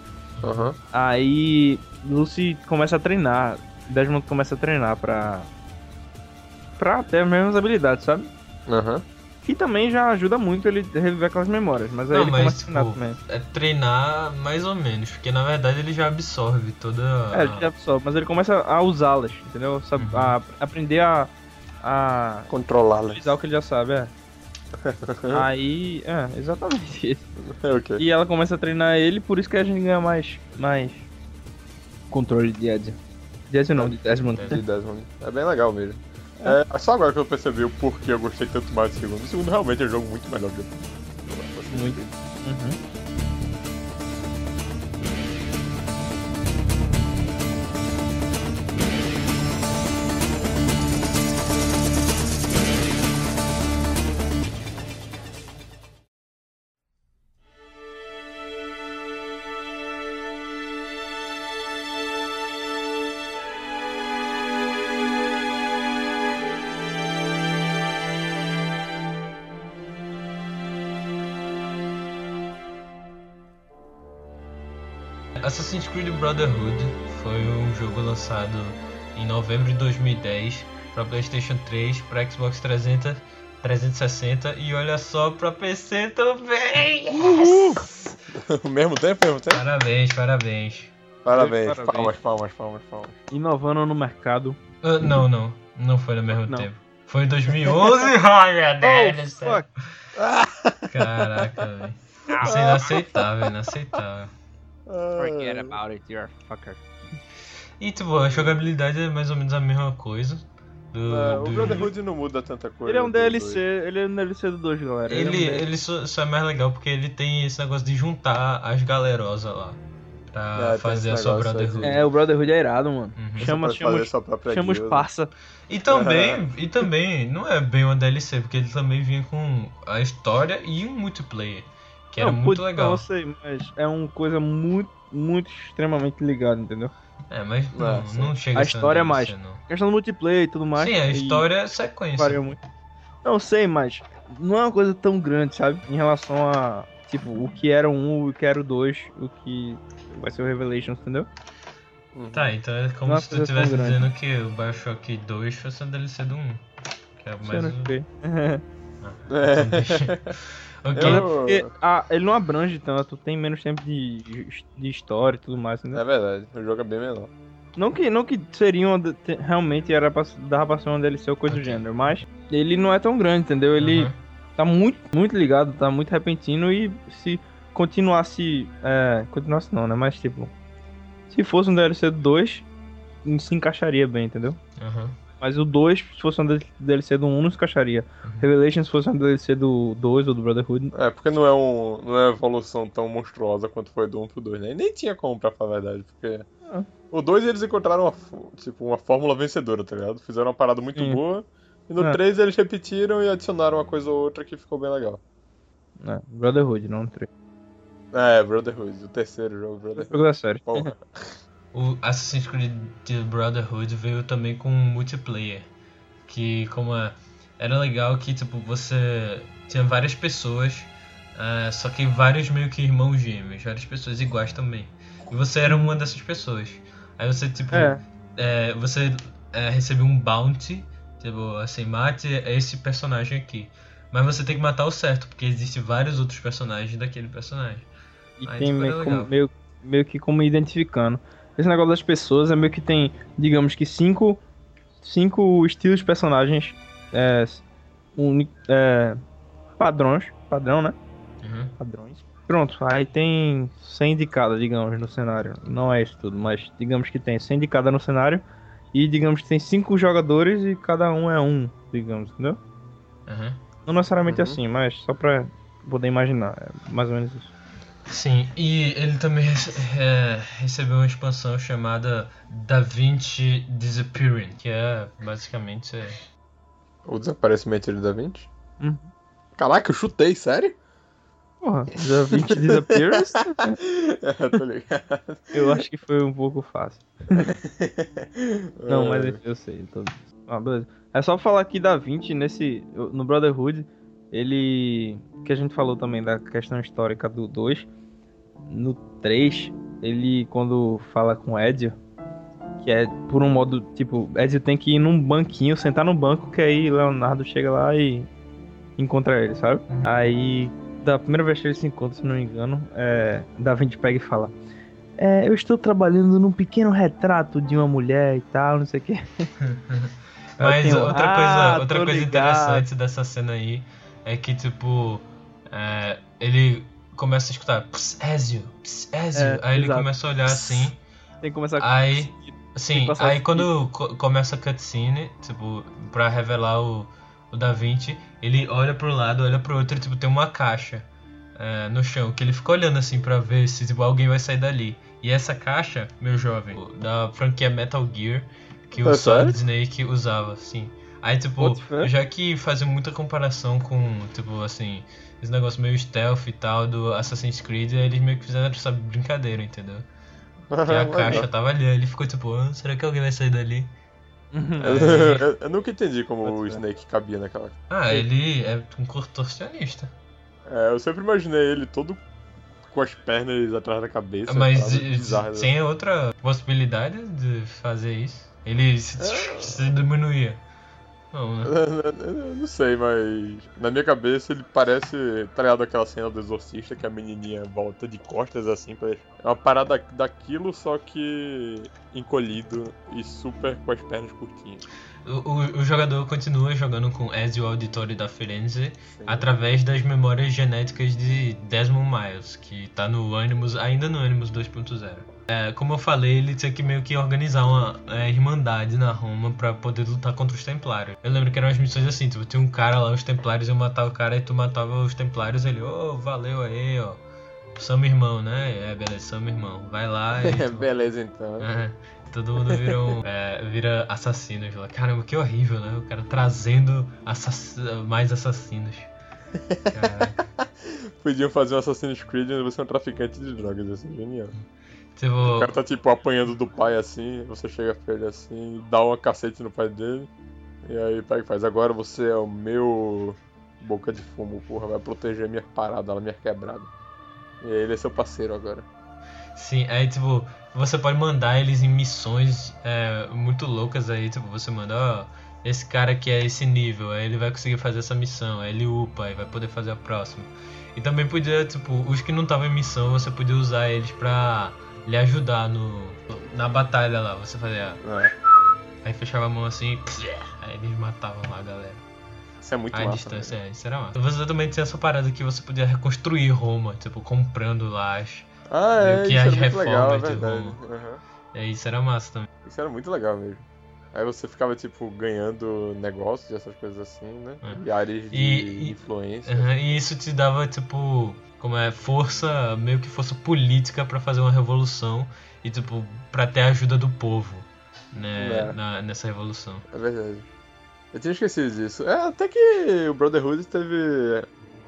Aham. Aí Lucy começa a treinar. Desmond começa a treinar pra. pra ter as mesmas habilidades, sabe? Aham. Que também já ajuda muito ele a reviver aquelas memórias. Mas aí Não, ele mas, começa a treinar tipo, também. É treinar mais ou menos, porque na verdade ele já absorve toda. É, ele já absorve, mas ele começa a usá-las, entendeu? Sabe, Uhum. a aprender a. a. Controlá-la. utilizar o que ele já sabe, é. Aí. É, exatamente isso. É ok. E ela começa a treinar ele, por isso que a gente ganha mais. mais. controle de Ed. De Ed não, de Desmond. De Desmond. É bem legal mesmo. É, só agora que eu percebi o porquê eu gostei tanto mais do segundo. O segundo realmente é um jogo muito melhor que o Muito. Uhum. Assassin's Creed Brotherhood foi um jogo lançado em novembro de 2010 para PlayStation 3, para Xbox 300, 360 e olha só para PC também. Ao mesmo tempo, mesmo tempo? Parabéns, parabéns. Parabéns. Parabéns. Palmas, palmas, palmas, palmas. Inovando no mercado. Ah, não, não, não foi no mesmo Não. tempo. Foi em 2011. Ai, meu Deus fuck. Caraca, velho. Isso é inaceitável, inaceitável. Forget about it, you're a fucker. E tipo, a jogabilidade é mais ou menos a mesma coisa. Do, É, o do- Brotherhood não muda tanta coisa. Ele é um DLC, dois. ele é um DLC do 2, galera. Ele, é um ele só, só é mais legal porque ele tem esse negócio de juntar as galerosas lá. Pra É, fazer a sua. Brotherhood. É, o Brotherhood é irado, mano. Uhum. Chama, chama, os, chama os parça. E também, e também, não é bem uma DLC, porque ele também vinha com a história e um multiplayer. Que era Não, muito legal. Eu sei, mas é uma coisa muito, muito extremamente ligada, entendeu? É, mas não, É, sim. não chega A história é mais. Não. Questão do multiplayer e tudo mais. Sim, a história é sequência. Varia muito. Não sei, mas não é uma coisa tão grande, sabe? Em relação a, tipo, o que era o 1, o que era o 2, o que vai ser o Revelations, entendeu? Uhum. Tá, então é como Não é se tu estivesse grande. dizendo que o Bioshock 2 fosse a DLC do 1. Que é mais não um... sei. É. ok. Mas é Eu- porque ah, ele não abrange tanto, tem menos tempo de, de história e tudo mais, entendeu? É verdade, o jogo é bem menor. Não que, não que seria uma, realmente era pra, dava pra ser uma DLC ou coisa do Ok. gênero, mas ele não é tão grande, entendeu? Ele Uhum. tá muito, muito ligado, tá muito repentino e se continuasse. É, continuasse não, né? Mas tipo. Se fosse um DLC do 2, se encaixaria bem, entendeu? Uhum. Mas o 2, se fosse um DLC do 1, não se encaixaria. Uhum. Revelation, se fosse um DLC do 2 ou do Brotherhood. É, porque não é, um, não é uma evolução tão monstruosa quanto foi do 1 pro 2, né? E nem tinha como, pra falar a verdade, porque... Ah. O 2 eles encontraram uma, tipo, uma fórmula vencedora, tá ligado? Fizeram uma parada muito Sim. boa, e no É. 3 eles repetiram e adicionaram uma coisa ou outra que ficou bem legal. É, Brotherhood, não 3. É, Brotherhood, o terceiro jogo, Brotherhood. Jogo da série. Porra. O Assassin's Creed Brotherhood veio também com um multiplayer. Que como é, era legal que tipo você tinha várias pessoas, é, só que vários meio que irmãos gêmeos, várias pessoas iguais também. E você era uma dessas pessoas. Aí você tipo É, é, você é, recebe um bounty, tipo assim, mate esse personagem aqui. Mas você tem que matar o certo, porque existem vários outros personagens daquele personagem. e Aí, tem tipo, meio, meio, meio que como identificando. Esse negócio das pessoas é meio que tem, digamos que cinco, cinco estilos de personagens é, uni, é, padrões, padrão, né? Uhum. Padrões. pronto, aí tem 100 indicadas, digamos, no cenário. Não é isso tudo, mas digamos que tem 100 indicadas no cenário. E digamos que tem 5 jogadores e cada um é um, digamos, entendeu? Aham. Não necessariamente Uhum. assim, mas só pra poder imaginar. É mais ou menos isso. Sim, e ele também é, recebeu uma expansão chamada Da Vinci Disappearing, que é basicamente. é, O desaparecimento de Da Vinci? Uhum. Caraca, eu chutei, sério? Porra, Da Vinci Disappearance, é, tô ligado. eu acho que foi um pouco fácil. Não, mas eu, eu sei. Tô... Ah, beleza. É só falar que Da Vinci, nesse, no Brotherhood, ele. Que a gente falou também da questão histórica do 2. No 3, ele, quando fala com Ezio, que é por um modo, tipo, Ezio tem que ir num banquinho, sentar no banco, que aí Leonardo chega lá e encontra ele, sabe? Uhum. Aí, da primeira vez que eles se encontram, se não me engano, é, Da Vinci pega e fala. É, eu estou trabalhando num pequeno retrato de uma mulher e tal, não sei o que. Mas tenho- outra Ah, coisa, outra tô coisa ligado. interessante dessa cena aí é que, tipo, é, ele começa a escutar Ps, Ezio, Ps, Ezio. É, aí ele exato. começa a olhar assim. Tem que começar Aí- Sim, aí quando co- começa a cutscene, tipo, pra revelar o, o Da Vinci, ele olha pro lado, olha pro outro e, tipo, tem uma caixa é, no chão, que ele fica olhando assim pra ver se, tipo, alguém vai sair dali. E essa caixa, meu jovem, da franquia Metal Gear, que o Solid? Snake usava, sim. Aí, tipo, já que fazem muita comparação com, tipo, assim, esse negócio meio stealth e tal do Assassin's Creed, eles meio que fizeram essa brincadeira, entendeu? Que a caixa tava ali, ele ficou tipo, ah, será que alguém vai sair dali? Eu, eu- eu nunca entendi como Pode o. Snake cabia naquela. Ah, ele é um contorcionista. É, eu sempre imaginei ele todo com as pernas atrás da cabeça. Mas Bizarro, né? sem outra possibilidade de fazer isso. Ele se, É. se diminuía. Não, né? Não sei, mas na minha cabeça ele parece, tá ligado aquela cena do exorcista que a menininha volta de costas assim, pra... é uma parada daquilo, só que encolhido e super com as pernas curtinhas. O, o- o jogador continua jogando com Ezio Auditore da Firenze Sim. através das memórias genéticas de Desmond Miles, que tá no Animus, ainda no Animus 2.0. É, como eu falei, ele tinha que meio que organizar uma é, irmandade na Roma pra poder lutar contra os Templários. Eu lembro que eram as missões assim, tipo, tinha um cara lá, os Templários iam matar o cara e tu matava os Templários, ele, ô, valeu aí, ó. Somos irmão, né? É, beleza, somos irmão. Vai lá e. tu- Beleza então. é, todo mundo vira, um, é, vira assassinos lá. Caramba, que horrível, né? O cara trazendo assass- mais assassinos. Caraca. Podiam fazer um Assassin's Creed e você é um traficante de drogas, assim, genial. Tipo, O cara tá tipo apanhando do pai assim, você chega pra ele assim, dá uma cacete no pai dele, e aí pega e faz, agora você é o meu boca de fumo, porra, vai proteger minha parada, minha quebrada. E aí ele é seu parceiro agora. sim, aí tipo, você pode mandar eles em missões é, muito loucas aí, tipo, você manda, ó, esse cara que é esse nível, aí ele vai conseguir fazer essa missão, aí ele upa e vai poder fazer a próxima. E também podia, tipo, os que não estavam em missão, você podia usar eles pra lhe ajudar no, na batalha lá. Você fazia. É, Aí fechava a mão assim, aí eles matavam lá a galera. isso é muito A massa. distância, né? é, isso era massa. Você também tinha essa parada que você podia reconstruir Roma, tipo, comprando lá as. Ah, é, que as muito legal, é reformas de. Roma. Aham. É, isso era massa também. Isso era muito legal mesmo. Aí você ficava, tipo, ganhando negócios, essas coisas assim, né? É. E áreas de E- e- influência. Aham, E isso te dava, tipo, como é, força, meio que força política pra fazer uma revolução e, tipo, pra ter a ajuda do povo, né, É. na- nessa revolução. É verdade. Eu tinha esquecido disso. É, até que o Brotherhood teve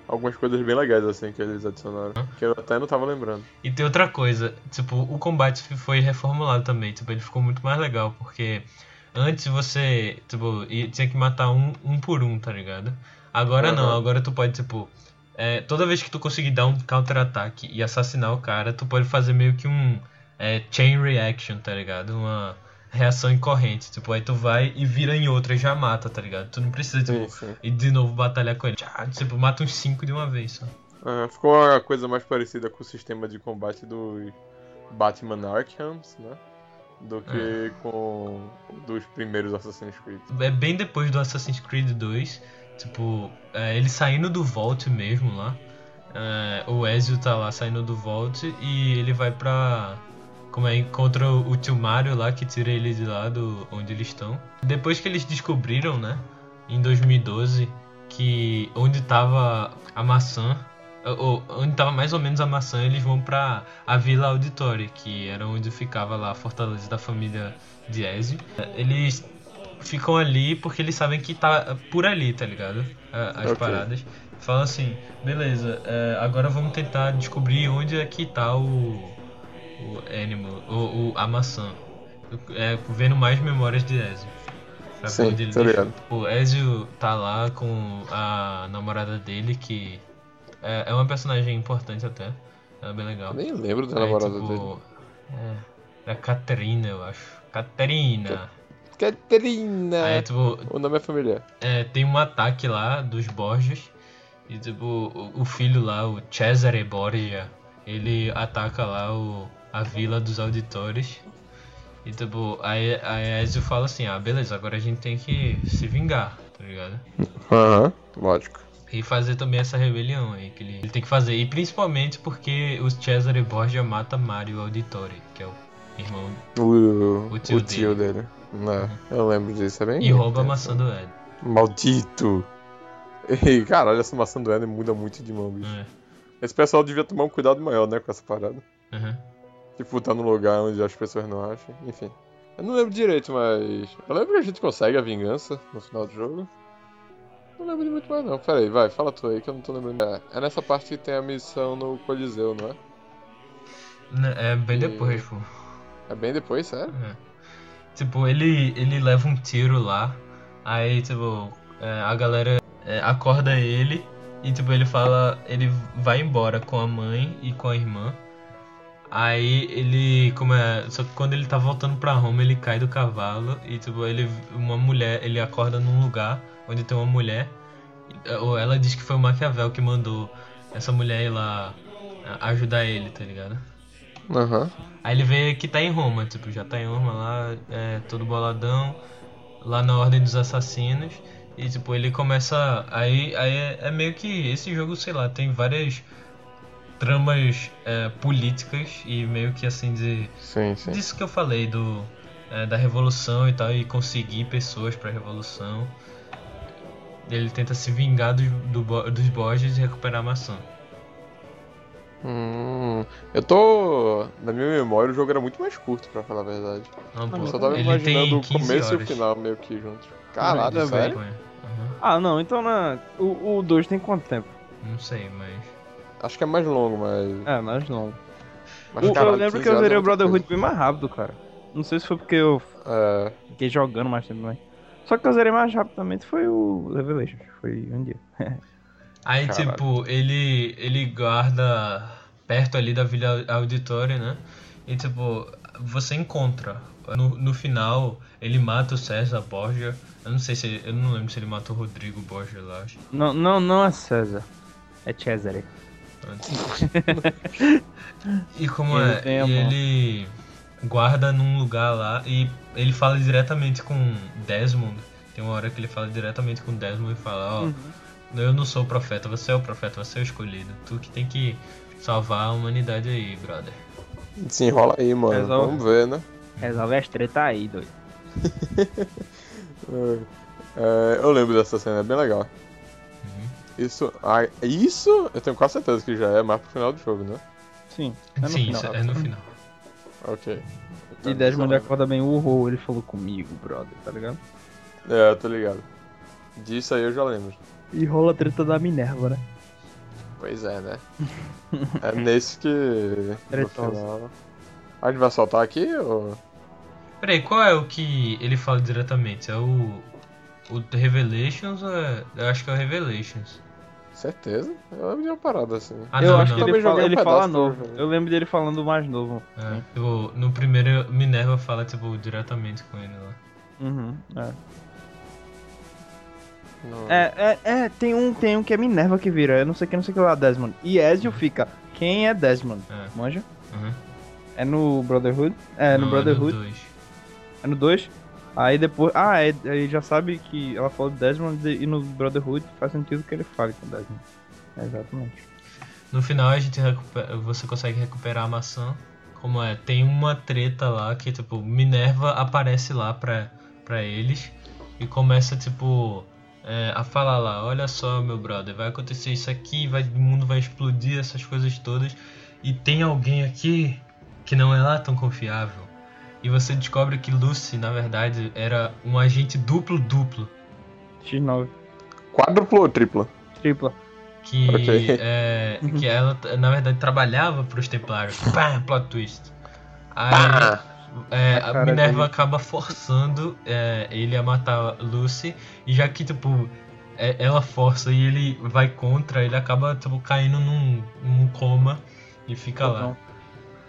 algumas coisas bem legais, assim, que eles adicionaram. Que eu até não tava lembrando. E tem outra coisa, tipo, o combate foi reformulado também, tipo, ele ficou muito mais legal, porque antes você, tipo, tinha que matar um, um por um, tá ligado? Agora não, Aham. agora tu pode, tipo, é, toda vez que tu conseguir dar um counter-ataque e assassinar o cara, tu pode fazer meio que um é, chain reaction, tá ligado? Uma reação em corrente, tipo, aí tu vai e vira em outra e já mata, tá ligado? Tu não precisa, tipo, Sim, ir de novo batalhar com ele. Tchá, tipo, mata uns 5 de uma vez só. Ah, ficou uma coisa mais parecida com o sistema de combate dos Batman Arkhams, né? Do que com dos primeiros Assassin's Creed. É bem depois do Assassin's Creed 2, tipo, é, ele saindo do Vault mesmo lá. é, o Ezio tá lá saindo do Vault e ele vai pra. Como é, encontra o, tio Mario lá que tira ele de lá do, onde eles estão. Depois que eles descobriram, né, em 2012, que onde tava a maçã, ou, onde tava mais ou menos a maçã, eles vão pra a Vila Auditória, que era onde ficava lá a fortaleza da família de Ezio. Eles ficam ali porque eles sabem que tá por ali, tá ligado? A- As Ok. paradas. Falam assim, beleza, é, agora vamos tentar descobrir onde é que tá o. O Animal, o, o- a maçã. É, vendo mais memórias de Ezio. Pra Sim, tô deixou. ligado. O Ezio tá lá com a namorada dele, que é, é uma personagem importante até. Ela é bem legal. Eu nem lembro da Aí, namorada tipo, dele. É, é Caterina, eu acho. Caterina. Caterina! Aí, tipo, O nome é familiar. é, tem um ataque lá dos Borgias. E tipo, o, o filho lá, o Cesare Borgia, ele ataca lá o, a vila dos auditores. E tipo, aí a Ezio fala assim, ah beleza, agora a gente tem que se vingar, tá ligado? Aham, lógico. E fazer também essa rebelião aí que ele, ele tem que fazer. E principalmente porque o Cesare Borgia mata Mario Auditore, que é o irmão, O, O o tio tio, dele. Não, eu lembro disso, é bem e rouba a maçã do Ed. Maldito! Ei, caralho, essa maçã do Ender muda muito de mão, bicho. É. Esse pessoal devia tomar um cuidado maior, né, com essa parada. Uhum. Tipo, tá num lugar onde as pessoas não acham. Enfim. Eu não lembro direito, mas. Eu lembro que a gente consegue a vingança no final do jogo. Não lembro de muito mais não. Pera aí, vai, fala tu aí que eu não tô lembrando. É, é nessa parte que tem a missão no Coliseu, não é? É bem E- depois, pô. É bem depois, sério? É. Tipo, ele, ele leva um tiro lá, aí, tipo, é, a galera é, acorda ele e, tipo, ele fala. Ele vai embora com a mãe e com a irmã. Aí ele, como é. Só que quando ele tá voltando pra Roma, ele cai do cavalo e, tipo, ele. Uma mulher. Ele acorda num lugar onde tem uma mulher. Ou ela diz que foi o Maquiavel que mandou essa mulher ir lá ajudar ele, tá ligado? Aham. Aí ele vê que tá em Roma, tipo, já tá em Roma lá, é, todo boladão, lá na Ordem dos Assassinos. E tipo, ele começa. Aí, aí é, é meio que esse jogo, sei lá, tem várias tramas é, políticas e meio que assim de. Sim, sim. Disso que eu falei, do. é, da revolução e tal, e conseguir pessoas pra revolução. Ele tenta se vingar do, Bo- dos Borges e recuperar a maçã. Hum, eu tô. Na minha memória o jogo era muito mais curto, pra falar a verdade. Não, pô, Eu só tava ele imaginando o 15 começo e o horas final meio que juntos. Caralho, Também, sério? de maconha. Uhum. Ah, não, então na... o 2 tem quanto tempo? Não sei, mas. Acho que é mais longo, mas. É, mais longo. mas O- eu caralho, lembro 15 que eu horas é zerei o Brotherhood bem mais rápido, cara. Não sei se foi porque eu. É. fiquei jogando mais tempo também. Só que eu zerei mais rapidamente foi o Revelation. Foi um dia. Aí, Caralho. tipo, ele, ele guarda perto ali da Vila Auditória, né? E, tipo, você encontra. No, no final, ele mata o César Borgia. Eu não sei se. Eu não lembro se ele matou o Rodrigo Borgia lá. acho. não, não, não é César. É Cesare. E como Ele é? tem E ele guarda num lugar lá e ele fala diretamente com Desmond. Tem uma hora que ele fala diretamente com Desmond e fala, ó, Uhum. Eu não sou o profeta, você é o profeta, você é o escolhido. Tu que tem que salvar a humanidade aí, brother. Desenrola aí, mano. Resolve. Vamos ver, né? Resolve as treta aí, doido. É, eu lembro dessa cena, é bem legal. Uhum. Isso. Ah, isso eu tenho quase certeza que já é mais pro final do jogo, né? Sim, é no Sim, final. isso é no final. Ok. E Desmond acorda bem, uhul, ele falou comigo, brother, tá ligado? É, eu tô ligado. Disso aí eu já lembro. E rola a treta da Minerva, né? Pois é, né? é nesse que. No final. A gente vai soltar aqui ou. Peraí, qual é o que ele fala diretamente? É o. O Revelations ou é. Eu acho que é o Revelations. Certeza? Eu lembro de uma parada assim. Ah, eu não, acho não. que Também ele fala, um ele fala novo. jogo. Eu lembro dele falando mais novo. É, tipo, no primeiro, Minerva fala, tipo, diretamente com ele lá. Uhum, é. No- É, é, é, tem um, tem um que é Minerva que vira, eu não sei que, não sei que lá, Desmond. E Ezio fica, quem é Desmond? É. Manja? Uhum. É no Brotherhood? É, no Não, Brotherhood. dois. É no 2? Aí depois. Ah, é, aí já sabe que ela falou de Desmond e no Brotherhood faz sentido que ele fale com Desmond. É, exatamente. No final a gente recupera- você consegue recuperar a maçã. Como é, tem uma treta lá que tipo, Minerva aparece lá pra, pra eles e começa tipo é, a falar lá, olha só meu brother, vai acontecer isso aqui, vai, o mundo vai explodir, essas coisas todas. E tem alguém aqui que não é lá tão confiável. E você descobre que Lucy, na verdade, era um agente duplo-duplo. X9. Quádrupla ou tripla? Tripla. Que, Ok. é, que ela, na verdade, trabalhava pros Templários. Pá, plot twist. Aí Pá! É, A cara Minerva dele. acaba forçando é, ele a matar Lucy. E já que, tipo, é- ela força e ele vai contra, ele acaba, tipo, caindo num, num coma e fica lá. Então,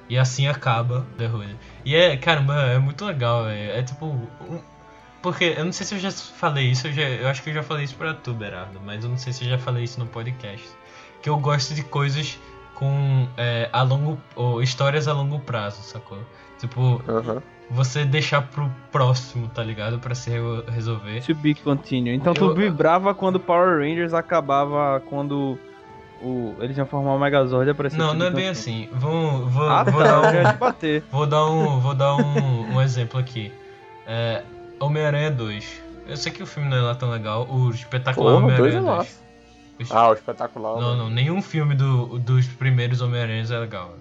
E assim acaba The Hood. E é, caramba, é muito legal, velho. É tipo. um- Porque eu não sei se eu já falei isso, eu, já- eu acho que eu já falei isso pra tu, Berardo, mas eu não sei se eu já falei isso no podcast. Que eu gosto de coisas com é, a longo. ou histórias a longo prazo, sacou? Tipo, você deixar pro próximo, tá ligado? Pra se re- resolver. To be continue. Então tu Eu- vibrava quando Power Rangers acabava quando o, eles iam formar o Megazord e aparecia Não, não é Be bem assim. Vou, vou, Ah, vou tá, dar um. eu ia te bater. Vou dar um, vou dar um, um exemplo aqui. É, Homem-Aranha 2. Eu sei que o filme não é lá tão legal. O espetacular é Homem-Aranha 2. massa. Ah, o espetacular. Não, não, nenhum filme do, dos primeiros Homem-Aranhas é legal.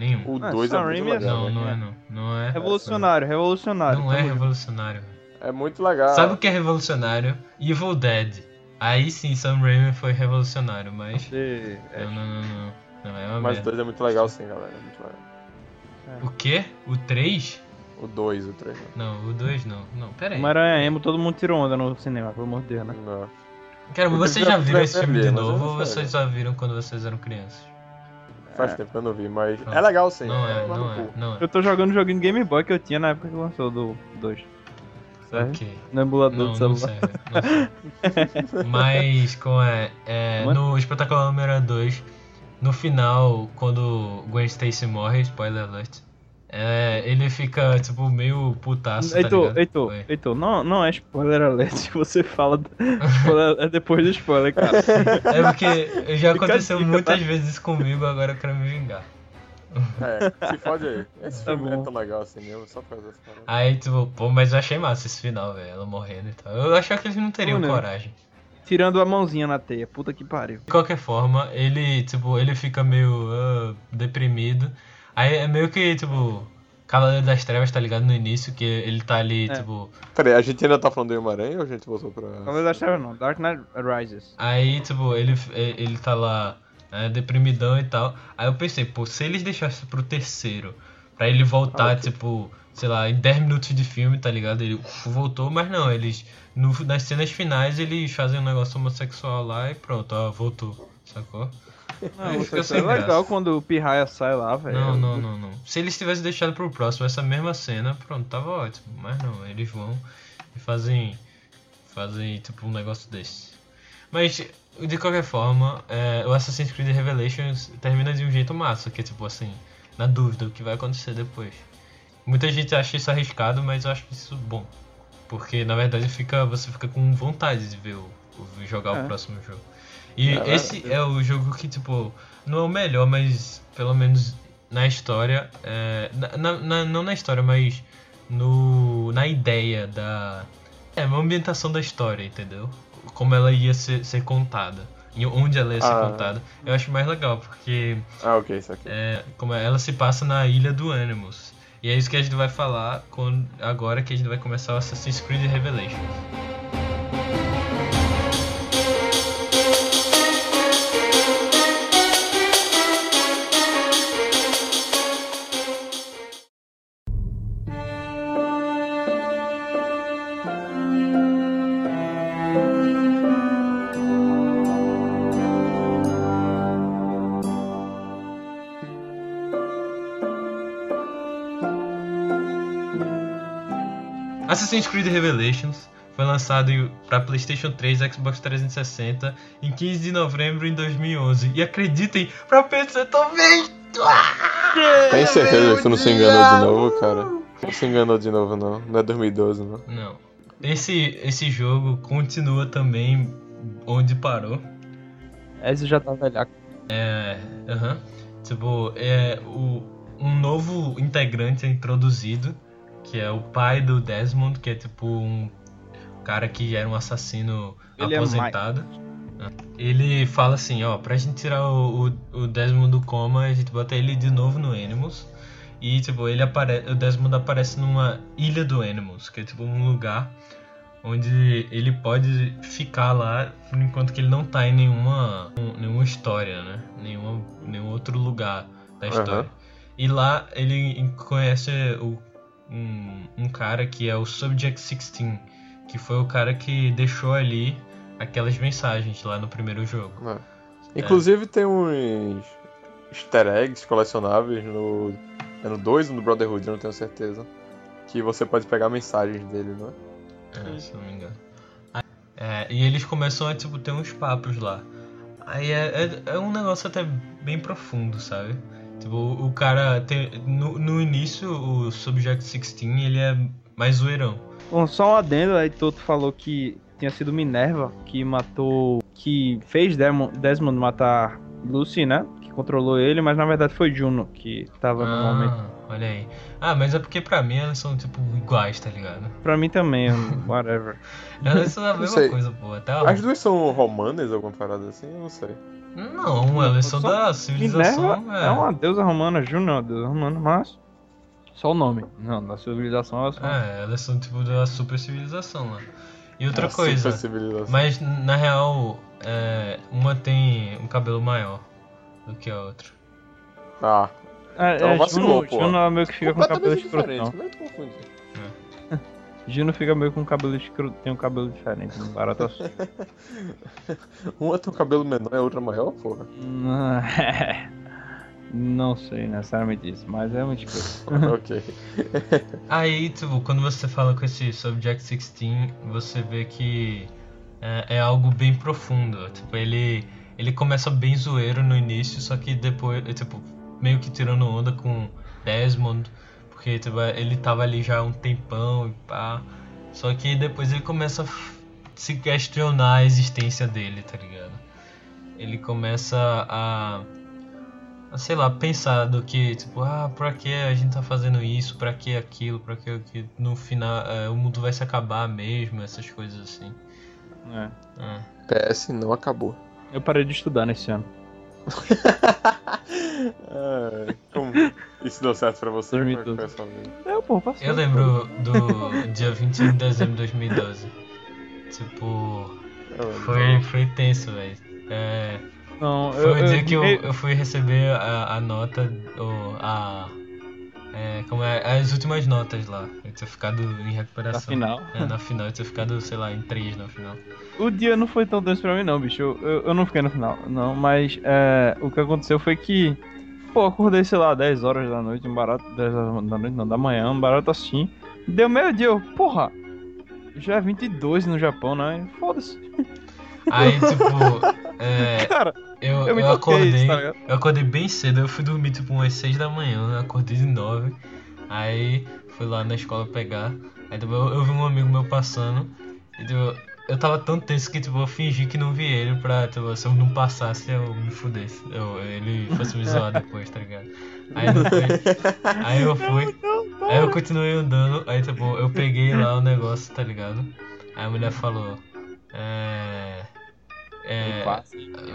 Nenhum. O Ah, 2 é Sam muito Raimi é legal. Não, né? não é não. Não é. Revolucionário, revolucionário. Não é Tamo junto. revolucionário. É muito legal. Sabe o que é revolucionário? Evil Dead. Aí sim, Sam Raimi foi revolucionário, mas. É, Não, não, não, não. Não, é uma Mas o merda. 2 é muito legal sim, galera. É muito legal. O quê? O 3? O 2, o 3. Não, o 2 não. Não, pera aí. Homem-Aranha emo, todo mundo tirou onda no cinema, pelo amor de Deus, né? Não. Cara, vocês já- viram esse filme de novo não ou vocês só viram quando vocês eram crianças? Faz É. tempo que eu não vi, mas Não. é legal sim. Não é, não é, não é. Eu tô jogando o joguinho de Game Boy que eu tinha na época que lançou do 2. Certo? Ok. No emulador Não, do não celular. serve. Não serve. Mas com é, é, Mano. no Espetacular Homem-Aranha 2, no final, quando Gwen Stacy morre, spoiler alert, é, ele fica tipo meio putaço, tá Heitor, ligado? Heitor, Oi. Heitor, não, não é spoiler alert que você fala. é depois do spoiler, cara. É porque já Fica aconteceu dica, muitas tá? vezes isso comigo, agora eu quero me vingar. É, se fode aí. Esse Tá filme bom. é tão legal assim mesmo, só por causa dessa parada. Aí, tipo, pô, mas eu achei massa esse final, velho, ela morrendo e tal. Eu achava que eles não teriam Pô, né? coragem. Tirando a mãozinha na teia, puta que pariu. De qualquer forma, ele, tipo, ele fica meio ah, deprimido. Aí é meio que, tipo, Cavaleiro das Trevas, tá ligado? No início, que ele tá ali, É. tipo. Peraí, a gente ainda tá falando do Homem-Aranha ou a gente voltou pra. Cavaleiro das Trevas não, Dark Knight Rises. Aí, tipo, ele, ele tá lá, né, deprimidão e tal. Aí eu pensei, pô, se eles deixassem pro terceiro, pra ele voltar, Ah, ok. tipo, sei lá, em 10 minutos de filme, tá ligado? Ele uf, voltou, mas não, eles. No, nas cenas finais eles fazem um negócio homossexual lá e pronto, ó, voltou, sacou? Não, isso fica é sem legal graça. quando o Pirraia sai lá, velho. Não, não, não, não. Se eles tivessem deixado pro próximo essa mesma cena, pronto, tava ótimo. Mas não, eles vão e fazem. Fazem tipo um negócio desse. Mas, de qualquer forma, é, o Assassin's Creed Revelations termina de um jeito massa, que é tipo assim, na dúvida o que vai acontecer depois. Muita gente acha isso arriscado, mas eu acho isso bom. Porque na verdade fica, você fica com vontade de ver o, o- jogar É. o próximo jogo. E esse é o jogo que, tipo, não é o melhor, mas pelo menos na história. é, na- na- não na história, mas no, na ideia da. É, uma ambientação da história, entendeu? Como ela ia ser, ser contada. E onde ela ia ser Ah. contada. Eu acho mais legal, porque Ah, ok, isso aqui. é, como ela se passa na ilha do Animus. E é isso que a gente vai falar quando, agora que a gente vai começar o Assassin's Creed Revelations. Assassin's Creed Revelations foi lançado para PlayStation 3 e Xbox 360 em 15 de novembro de 2011. E acreditem, para PC também! Tem certeza que tu não se enganou de novo, cara? Não se enganou de novo, não. Não é 2012, não. Não. Esse, esse jogo continua também onde parou. Esse já tá velhaco. É. Aham. Tipo, é o, um novo integrante é introduzido, que é o pai do Desmond, que é tipo um cara que era um assassino Ele é aposentado. Ele fala assim, ó, pra gente tirar o, o, o Desmond do coma, a gente bota ele de novo no Animals. E tipo, ele apare... o Desmond aparece numa ilha do Animals, que é tipo um lugar onde ele pode ficar lá enquanto que ele não tá em nenhuma, nenhuma história, né? Nenhuma, nenhum outro lugar da história. E lá ele conhece o, um, um cara que é o Subject 16, que foi o cara que deixou ali aquelas mensagens lá no primeiro jogo. É. Inclusive tem uns easter eggs colecionáveis no. É no 2 ou no Brotherhood, eu não tenho certeza. Que você pode pegar mensagens dele, não é? É, se não me engano. É, e eles começam a tipo, ter uns papos lá. Aí é, é, é um negócio até bem profundo, sabe? Tipo, o cara tem. No, no início, o Subject 16 ele é mais zoeirão. Bom, só um adendo, aí Toto falou que tinha sido Minerva que matou. que fez Desmond, Desmond matar Lucy, né? Que controlou ele, mas na verdade foi Juno que tava no momento. Ah, olha aí. Ah, mas é porque pra mim elas são tipo iguais, tá ligado? Pra mim também, whatever. Elas são a mesma coisa, pô. Até a... As duas são romanas, alguma parada assim? Eu não sei. Não, elas são da civilização. Minerva é uma deusa romana, Juno é uma deusa romana, mas. Só o nome. Não, da civilização elas são. É, elas são tipo da super civilização lá. E outra A coisa, supercivilização. mas na real, é, uma tem um cabelo maior do que a outra. Ah, É, Então é, vacilou, Juno, pô. Juno ela meio que fica com cabelo escroto. Como é que tu confunde? Juno fica meio com cabelo escroto, tem um cabelo diferente no Barata Uma tem um cabelo menor e a outra maior, porra. Não sei necessariamente isso, mas é muito escroto. ok. Aí, tipo, quando você fala com esse Subject 16, você vê que é, é algo bem profundo. Tipo, ele, ele começa bem zoeiro no início, só que depois, é, tipo, meio que tirando onda com Desmond, porque tipo, ele tava ali já há um tempão e pá. Só que depois ele começa a se questionar a existência dele, tá ligado? Ele começa a a, sei lá, pensar do que, tipo, ah, pra que a gente tá fazendo isso, pra que aquilo, pra que que no final é, o mundo vai se acabar mesmo, essas coisas assim. É. É. PS não acabou. Eu parei de estudar nesse ano. Ah, como isso deu certo pra você? Como é que 2012. foi essa vida? É, pô, passou. Eu lembro do dia 21 de dezembro de 2012. Tipo, Eu foi, foi tenso, velho. É, Não, foi eu, o dia que eu, eu- eu fui receber a, a nota, ou a. É, como é, as últimas notas lá. Eu tinha ficado em recuperação. Na final. É, na final, eu tinha ficado, sei lá, em 3 na final. O dia não foi tão tenso pra mim, não, bicho. Eu, eu, eu não fiquei no final, não. Mas é, o que aconteceu foi que. Pô, acordei, sei lá, 10 horas da noite, um barato. 10 horas da noite, não, da manhã, um barato assim. Deu meio-dia, eu, porra. Já é 22 no Japão, né? Foda-se. Aí, tipo, é, Cara, eu, eu eu, acordei. tá eu acordei bem cedo, eu fui dormir tipo umas 6 da manhã, eu acordei de 9. Aí fui lá na escola pegar. Aí tipo, eu, eu vi um amigo meu passando. E tipo, eu tava tão tenso que tipo, eu fingi que não vi ele pra, tipo, se eu não passasse, eu me fudesse. Eu, ele fosse me zoar depois, tá ligado? Aí, depois, aí eu fui. Aí eu continuei andando, aí tipo, eu peguei lá o negócio, tá ligado? Aí a mulher falou. É. É.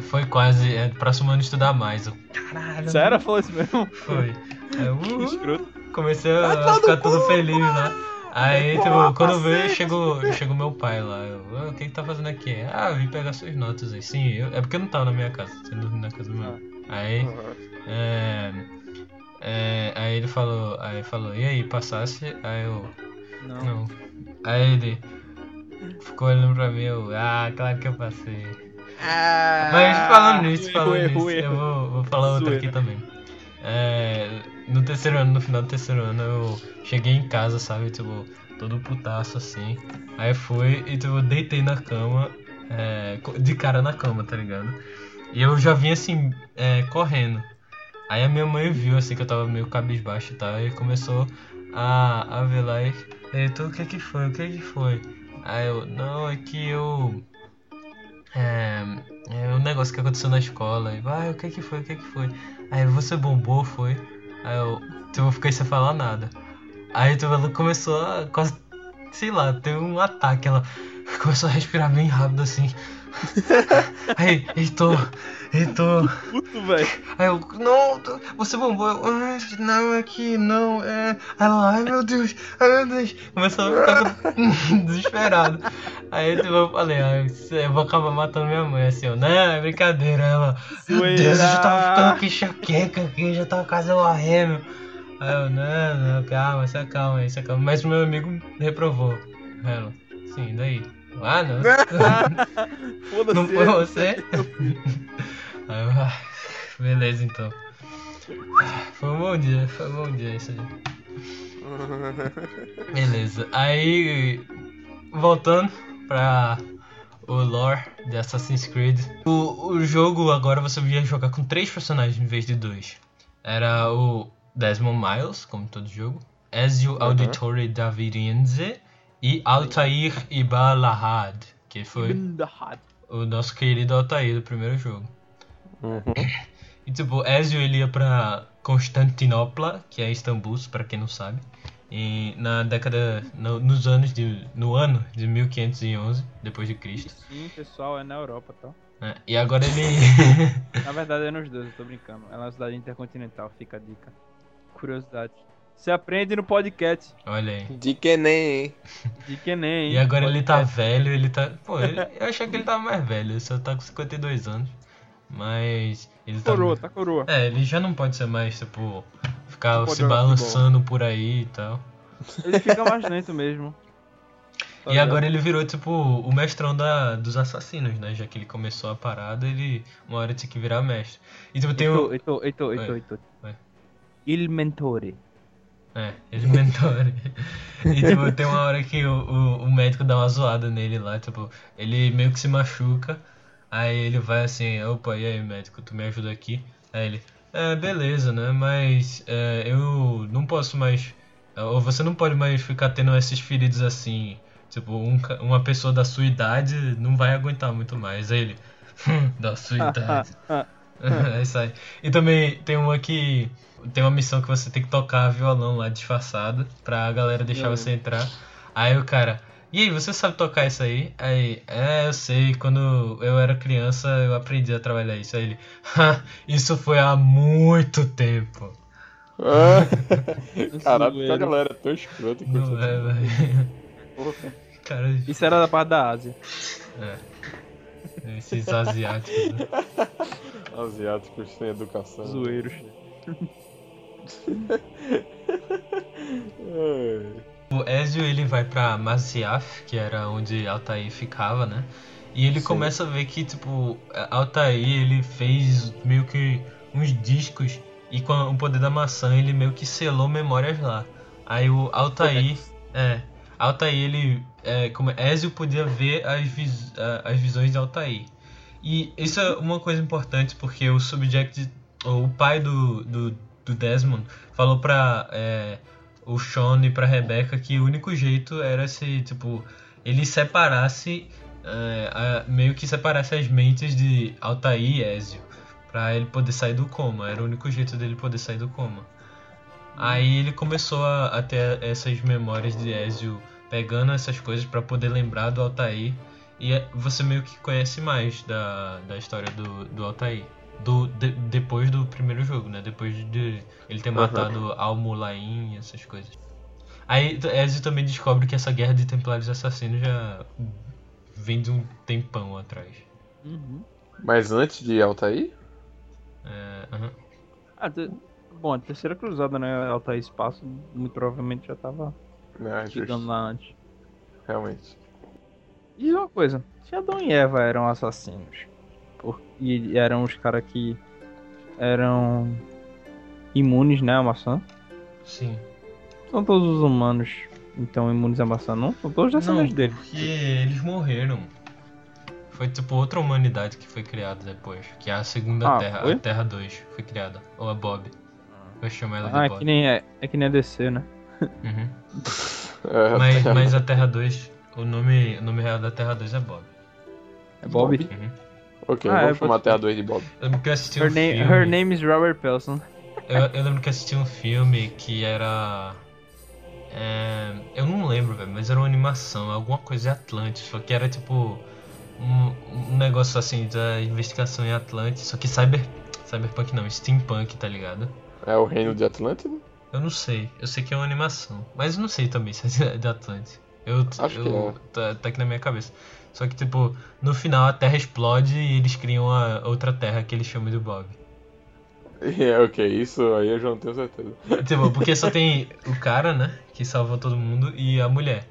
Foi quase. É, próximo ano estudar mais. Eu, caralho. Sério? Falou isso mesmo? Foi. Que uhul, escroto. comecei a ficar todo feliz lá. Aí, tipo, quando veio, chegou, chegou meu pai lá. Eu, "Ah, o que que tá fazendo aqui? Ah, vim pegar suas notas aí. Sim, eu- é porque eu não tava na minha casa, tinha dormido na casa do meu. Aí, é, é, aí ele falou, aí falou, e aí, passasse? Aí eu, Não. não. Aí ele ficou olhando pra mim, eu, ah, claro que eu passei. Mas falando nisso, falando erro, nisso, erro. eu vou, vou falar outra aqui também. É, no terceiro ano, no final do terceiro ano, eu cheguei em casa, sabe, tipo, todo putaço assim. Aí fui e tipo, deitei na cama, é, de cara na cama, tá ligado? E eu já vim assim, é, correndo. Aí a minha mãe viu assim que eu tava meio cabisbaixo e tal, e começou a, a ver lá e. Então o que que foi? O que que foi? Aí eu, não, é que eu. É, é, o negócio que aconteceu na escola. Aí, vai, o que que foi, o que que foi? Aí, você bombou, foi? Aí eu, eu fiquei sem falar nada. Aí, ela começou a quase, sei lá, ter um ataque. Ela começou a respirar bem rápido, assim. Aí, Heitor, Heitor. Puto, velho. Aí eu, não, você bombou. Eu, "Ah, não, é que não, é. Aí ela, ai meu Deus, ai meu Deus. Começou a ficar desesperado. Aí tipo, eu falei, ah, isso- eu vou acabar matando minha mãe, assim, ó. Não, é brincadeira. Ela, meu Deus, eu já tava ficando aqui enxaqueca aqui, já tava quase morrendo. Aí eu, não, não, calma, se acalma aí, se acalma. Mas meu amigo reprovou. Ela, sim, daí. Ah, não. Não foi você? Ah, beleza então. Foi um bom dia, foi um bom dia isso aí. Beleza. Aí voltando pra o lore de Assassin's Creed. O, o jogo agora você ia jogar com três personagens em vez de dois. Era o Desmond Miles, como todo jogo. Ezio Auditore Davirenze e Altair Ibalahad, que foi o nosso querido Altair do primeiro jogo. Uhum. E tipo, Ezio ele ia pra Constantinopla, que é Istambul, pra quem não sabe. E na década, no, nos anos de, no ano de 1511 depois de Cristo. Sim, pessoal, é na Europa, tá? né? E agora ele Na verdade é nos dois, eu tô brincando. É uma cidade intercontinental, fica a dica. Curiosidade. Você aprende no podcast. Olha aí. De que nem. De que nem. E agora ele tá Podcast. velho, ele tá. Pô, ele- eu achei que ele tava mais velho, ele só tá com 52 anos. Mas. Ele tá. Coroa, tá coroa. É, ele já não pode ser mais, tipo, ficar se balançando por aí e tal. Ele fica mais lento mesmo. Tá E ligado? agora ele virou, tipo, o mestrão da, dos assassinos, né? Já que ele começou a parada, ele uma hora tinha que virar mestre. E tipo, tem o. Heitor, Vai. Heitor. Vai. Il mentore. É, ele mentor. e tipo, tem uma hora que o, o, o médico dá uma zoada nele lá, tipo, ele meio que se machuca. Aí ele vai assim, opa, e aí médico, tu me ajuda aqui? Aí ele, é, beleza, né? Mas é, eu não posso mais. Ou você não pode mais ficar tendo esses feridos assim. Tipo, um uma pessoa da sua idade não vai aguentar muito mais. Aí ele, da sua idade. É aí. E também tem uma que. Tem uma missão que você tem que tocar violão lá disfarçado pra galera deixar Eu você entrar. Aí o cara. E aí, você sabe tocar isso aí? Aí, é, eu sei, quando eu era criança eu aprendi a trabalhar isso. Aí ele, "Ha, isso foi há muito tempo. Ah, Caralho, que a galera é tão escrota com Não é, velho. Cara, Isso era da parte da Ásia. é. Esses asiáticos. né? Asiáticos sem educação. Zoeiros. O Ezio ele vai pra Masyaf, que era onde Altair ficava, né? E ele Sim. começa a ver que, tipo, Altair ele fez meio que uns discos e com o poder da maçã ele meio que selou memórias lá. Aí o Altair, é, Altair ele, é, como Ezio podia ver as, vis- as visões de Altair. E isso é uma coisa importante porque o Subject, o pai do, do, do Desmond, falou pra é, o Sean e pra Rebecca que o único jeito era se, tipo, ele separasse, é, a- meio que separasse as mentes de Altair e Ezio, pra ele poder sair do coma. Era o único jeito dele poder sair do coma. Aí ele começou a, a ter essas memórias de Ezio pegando essas coisas pra poder lembrar do Altair. E é- você meio que conhece mais da, da história do, do Altair. Do, de- depois do primeiro jogo, né? Depois de ele ter Aham. matado Al-Mulain e essas coisas. Aí Ezio também descobre que essa guerra de Templários Assassinos já vem de um tempão atrás. Uhum. Mas antes de Altair? É, aham. Ah, te- Bom, a terceira cruzada, né? Altair Espaço, muito provavelmente já tava Não, chegando lá antes. Realmente. E uma coisa, se Adão e Eva eram assassinos, e eram os caras que eram imunes, né, à maçã, Sim. são todos os humanos então imunes à maçã, não? São todos descendentes Não, dele. porque eles morreram. Foi tipo outra humanidade que foi criada depois. Que é a segunda Ah, Terra, foi? a Terra 2 foi criada. Ou a Bob. Eu chamo ela de Ah, é Bob. que nem é, é que nem a DC, né? Uhum. É, Mas, mas a Terra 2, o nome, o nome real da Terra 2 é Bob. É Bob. Uhum. Ok, Ah, é, vamos chamar pode Terra 2 de Bob. Eu lembro que eu assisti Her, um name, filme. her name is Robert Pelson. Eu, eu lembro que eu assisti um filme que era. é, eu não lembro, velho, mas era uma animação, alguma coisa de Atlantis, só que era tipo. Um, um negócio assim da investigação em Atlantis, só que cyber. Cyberpunk não, steampunk, tá ligado? É o reino de Atlântida? Eu não sei, eu sei que é uma animação, mas eu não sei também se é de Atlantis. Eu, Acho que eu, tá, tá aqui na minha cabeça. Só que, tipo, no final a Terra explode e eles criam a outra Terra que eles chamam de Bob. É, ok, isso aí eu já não tenho certeza. Tipo, porque só tem o cara, né? Que salvou todo mundo e a mulher.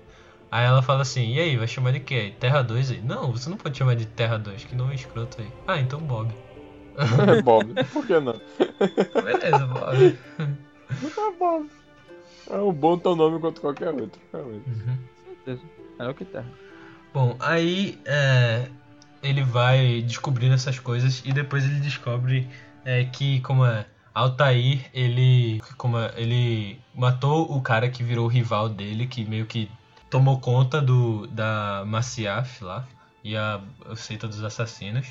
Aí ela fala assim, e aí, vai chamar de quê? Terra 2 aí? Não, você não pode chamar de Terra 2, que nome escroto aí. Ah, então Bob. É Bob, por que não? Beleza, Bob. É Bob. É um bom teu nome quanto qualquer outro, realmente. Uhum. Certeza. É o que Terra. Bom, aí é, ele vai descobrindo essas coisas e depois ele descobre é, que, como é, Altair, ele, como é, ele matou o cara que virou o rival dele, que meio que tomou conta do da Maciaf lá, e a, a seita dos assassinos.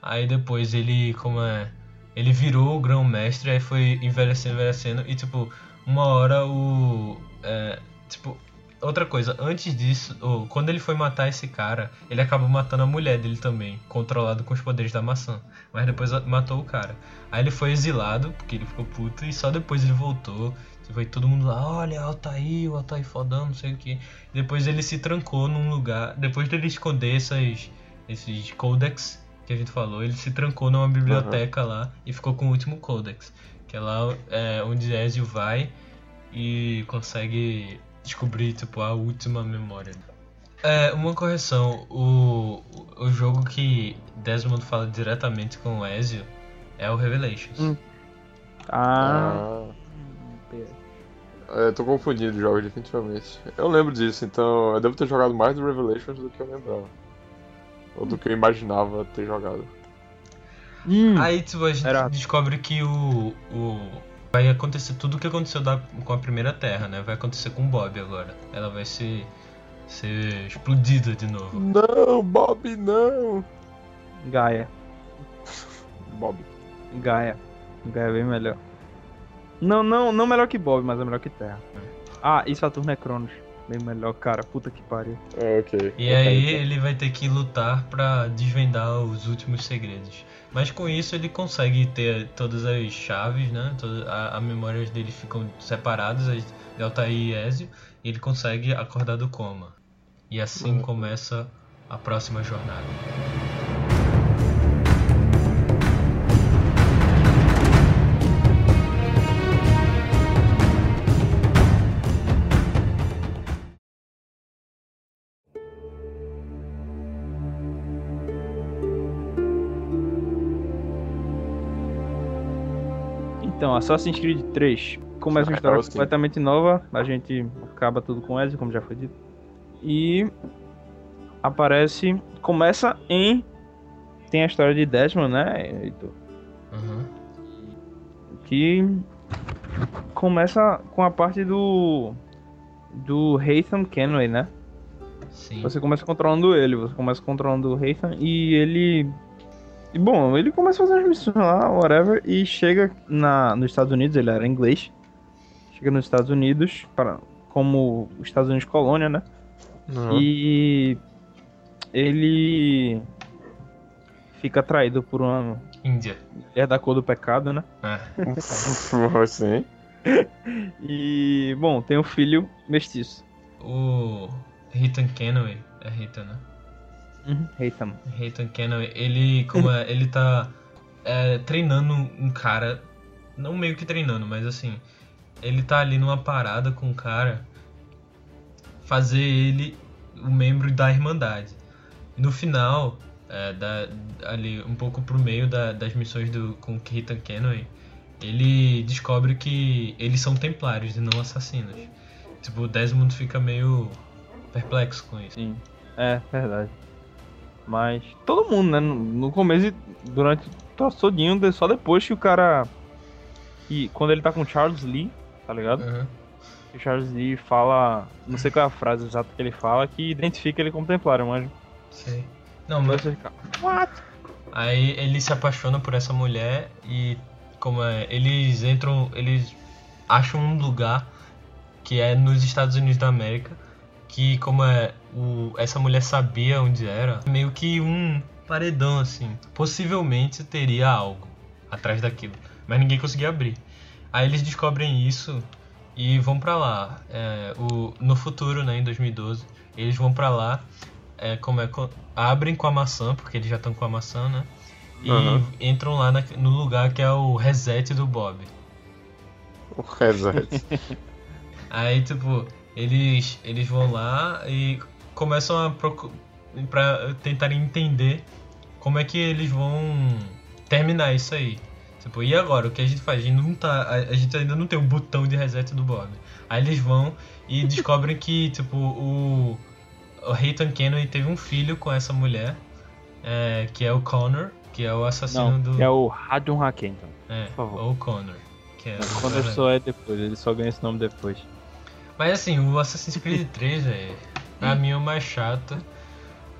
Aí depois ele, como é, ele virou o grão-mestre, aí foi envelhecendo, envelhecendo, e tipo, uma hora o... é, tipo, outra coisa, antes disso, o- quando ele foi matar esse cara, ele acabou matando a mulher dele também, controlado com os poderes da maçã. Mas depois matou o cara. Aí ele foi exilado, porque ele ficou puto, e só depois ele voltou. Aí todo mundo lá, olha, Altair, o Altair fodão, não sei o que. Depois ele se trancou num lugar, depois dele esconder essas, esses codex que a gente falou, ele se trancou numa biblioteca lá e ficou com o último codex. Que é lá é, onde Ezio vai e consegue descobrir tipo a última memória. É, uma correção, o, o jogo que Desmond fala diretamente com o Ezio é o Revelations. Hum. Ah. É, eu tô confundindo os jogos, definitivamente. Eu lembro disso, então eu devo ter jogado mais do Revelations do que eu lembrava. Ou do que eu imaginava ter jogado. Hum. Aí tipo, a gente Era- descobre que o, o vai acontecer tudo o que aconteceu da- com a primeira Terra, né? Vai acontecer com o Bob agora. Ela vai ser ser explodida de novo. Não, Bob, não! Gaia. Bob. Gaia. Gaia é bem melhor. Não, não, não melhor que Bob, mas é melhor que Terra. Ah, e Saturno é Cronos. Bem melhor, cara. Puta que pariu. É, ok. E Ok, aí então. ele vai ter que lutar pra desvendar os últimos segredos. Mas com isso ele consegue ter todas as chaves, né? Todas a, a memórias dele ficam separadas, as de Altair e Ezio, e ele consegue acordar do coma. E assim Uhum. começa a próxima jornada. Assassin's Creed 3 começa uma história completamente nova. A gente acaba tudo com Ezio, como já foi dito. E aparece. Começa em. Tem a história de Desmond, né, Heitor? Uhum. Que começa com a parte do. Do Haytham Kenway, né? Sim. Você começa controlando ele, você começa controlando o Haytham e ele. E bom, ele começa a fazer as missões lá, whatever, e chega na, nos Estados Unidos, ele era inglês. Chega nos Estados Unidos, para, como os Estados Unidos colônia, né? Uhum. E ele fica atraído por uma Índia. mulher da cor do pecado, né? É. Sim. E, bom, tem um filho mestiço. O Ethan Kenway, é Ethan, né? Uhum. Haytham. Kenway, ele, como é, ele tá é, treinando um cara, não meio que treinando, mas assim, ele tá ali numa parada com um cara, fazer ele o membro da Irmandade. No final, é, da, ali um pouco pro meio da- das missões do, com o Ethan Kenway, ele descobre que eles são templários e não assassinos. Tipo, o Desmond fica meio perplexo com isso. Sim, é verdade. Mas todo mundo, né? No, começo e durante o troço todinho, só depois que o cara. E quando ele tá com o Charles Lee, tá ligado? Uhum. O Charles Lee fala. Não sei qual é a frase exata que ele fala, que identifica ele como templário, mas. Sei. Não, Mas mas você fica. What? Aí ele se apaixona por essa mulher e como é, eles entram, eles acham um lugar que é nos Estados Unidos da América, que como é o, essa mulher sabia onde era, meio que um paredão assim. Possivelmente teria algo atrás daquilo, mas ninguém conseguia abrir. Aí eles descobrem isso e vão pra lá. É, o, no futuro, né, em 2012, eles vão pra lá, é, como é, abrem com a maçã, porque eles já estão com a maçã, né? E Aham. entram lá na- no lugar que é o reset do Bob. O reset. Aí, tipo, eles, eles vão lá e começam a pra tentarem entender como é que eles vão terminar isso aí. Tipo, e agora? O que a gente faz? A gente, não tá, a, gente ainda não tem o botão de reset do Bob. Aí eles vão e descobrem que, tipo, o, o Hayton Kennedy teve um filho com essa mulher, é, que é o Connor, que é o assassino Não, do... é o Radion Hakenton. É, por favor. ou Connor. Que é o Quando cara- só é depois, ele só ganha esse nome depois. Mas assim, o Assassin's Creed 3, velho, pra mim é o mais chato.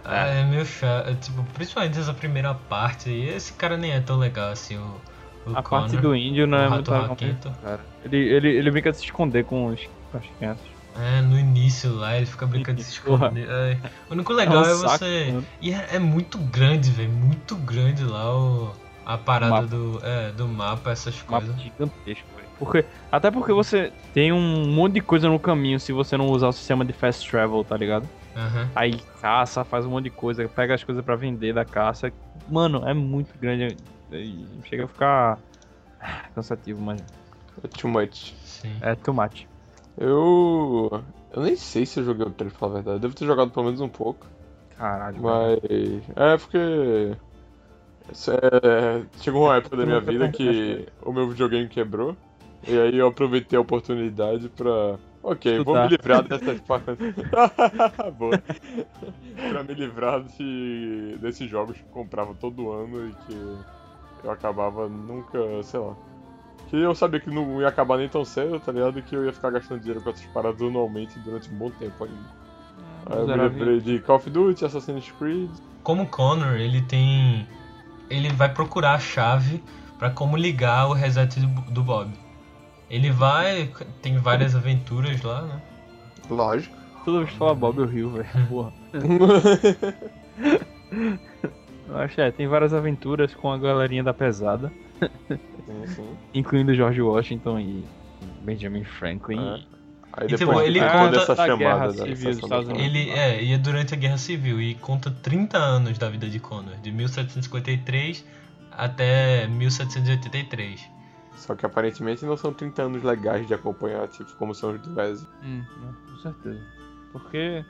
Ah, É meio chato, é, tipo, principalmente essa primeira parte aí, esse cara nem é tão legal assim, o, o A Connor. parte do índio não é muito cara. Ele, ele, ele brinca de se esconder com, os, com as crianças. É, no início lá, ele fica brincando de se esconder. É, O único legal é, um saco, você... mano. E é, é muito grande, velho, muito grande lá o... A parada do, é, do mapa, essas Um mapa coisas. gigantesco. Porque, até porque você tem um monte de coisa no caminho se você não usar o sistema de fast travel, tá ligado? Aham. Aí caça, faz um monte de coisa, pega as coisas pra vender da caça. Mano, é muito grande. Chega a ficar cansativo, mas É too much. Sim. é too much. Eu. Eu nem sei se eu joguei o 3, pra falar a verdade. Eu devo ter jogado pelo menos um pouco. Caralho. cara. Mas. É porque. isso é- Chegou uma época da minha vida que o meu videogame quebrou. E aí eu aproveitei a oportunidade pra. Ok, vou Estudar. me livrar dessas partes. Boa. pra me livrar de... desses jogos que eu comprava todo ano e que eu acabava nunca, sei lá. Que eu sabia que não ia acabar nem tão cedo, tá ligado? Que eu ia ficar gastando dinheiro com essas paradas anualmente durante um bom tempo ainda. Aí eu me lembrei de Call of Duty, Assassin's Creed. Como o Connor, ele tem. Ele vai procurar a chave pra como ligar o reset do Bob. Ele vai. Tem várias aventuras lá, né? Lógico. Toda vez que fala Bob eu rio, velho. Porra. Eu acho é, tem várias aventuras com a galerinha da pesada, sim, sim. incluindo George Washington e Benjamin Franklin. É. Aí E, depois tipo, ele ele conta dessa da chamada Guerra da Civil dos Estados Unidos. Ele é, e é durante a Guerra Civil e conta 30 anos da vida de Connor, de 1753 até 1783. Só que aparentemente não são 30 anos legais de acompanhar, tipo, como são os do Wesley. Hum, não, com certeza. Porque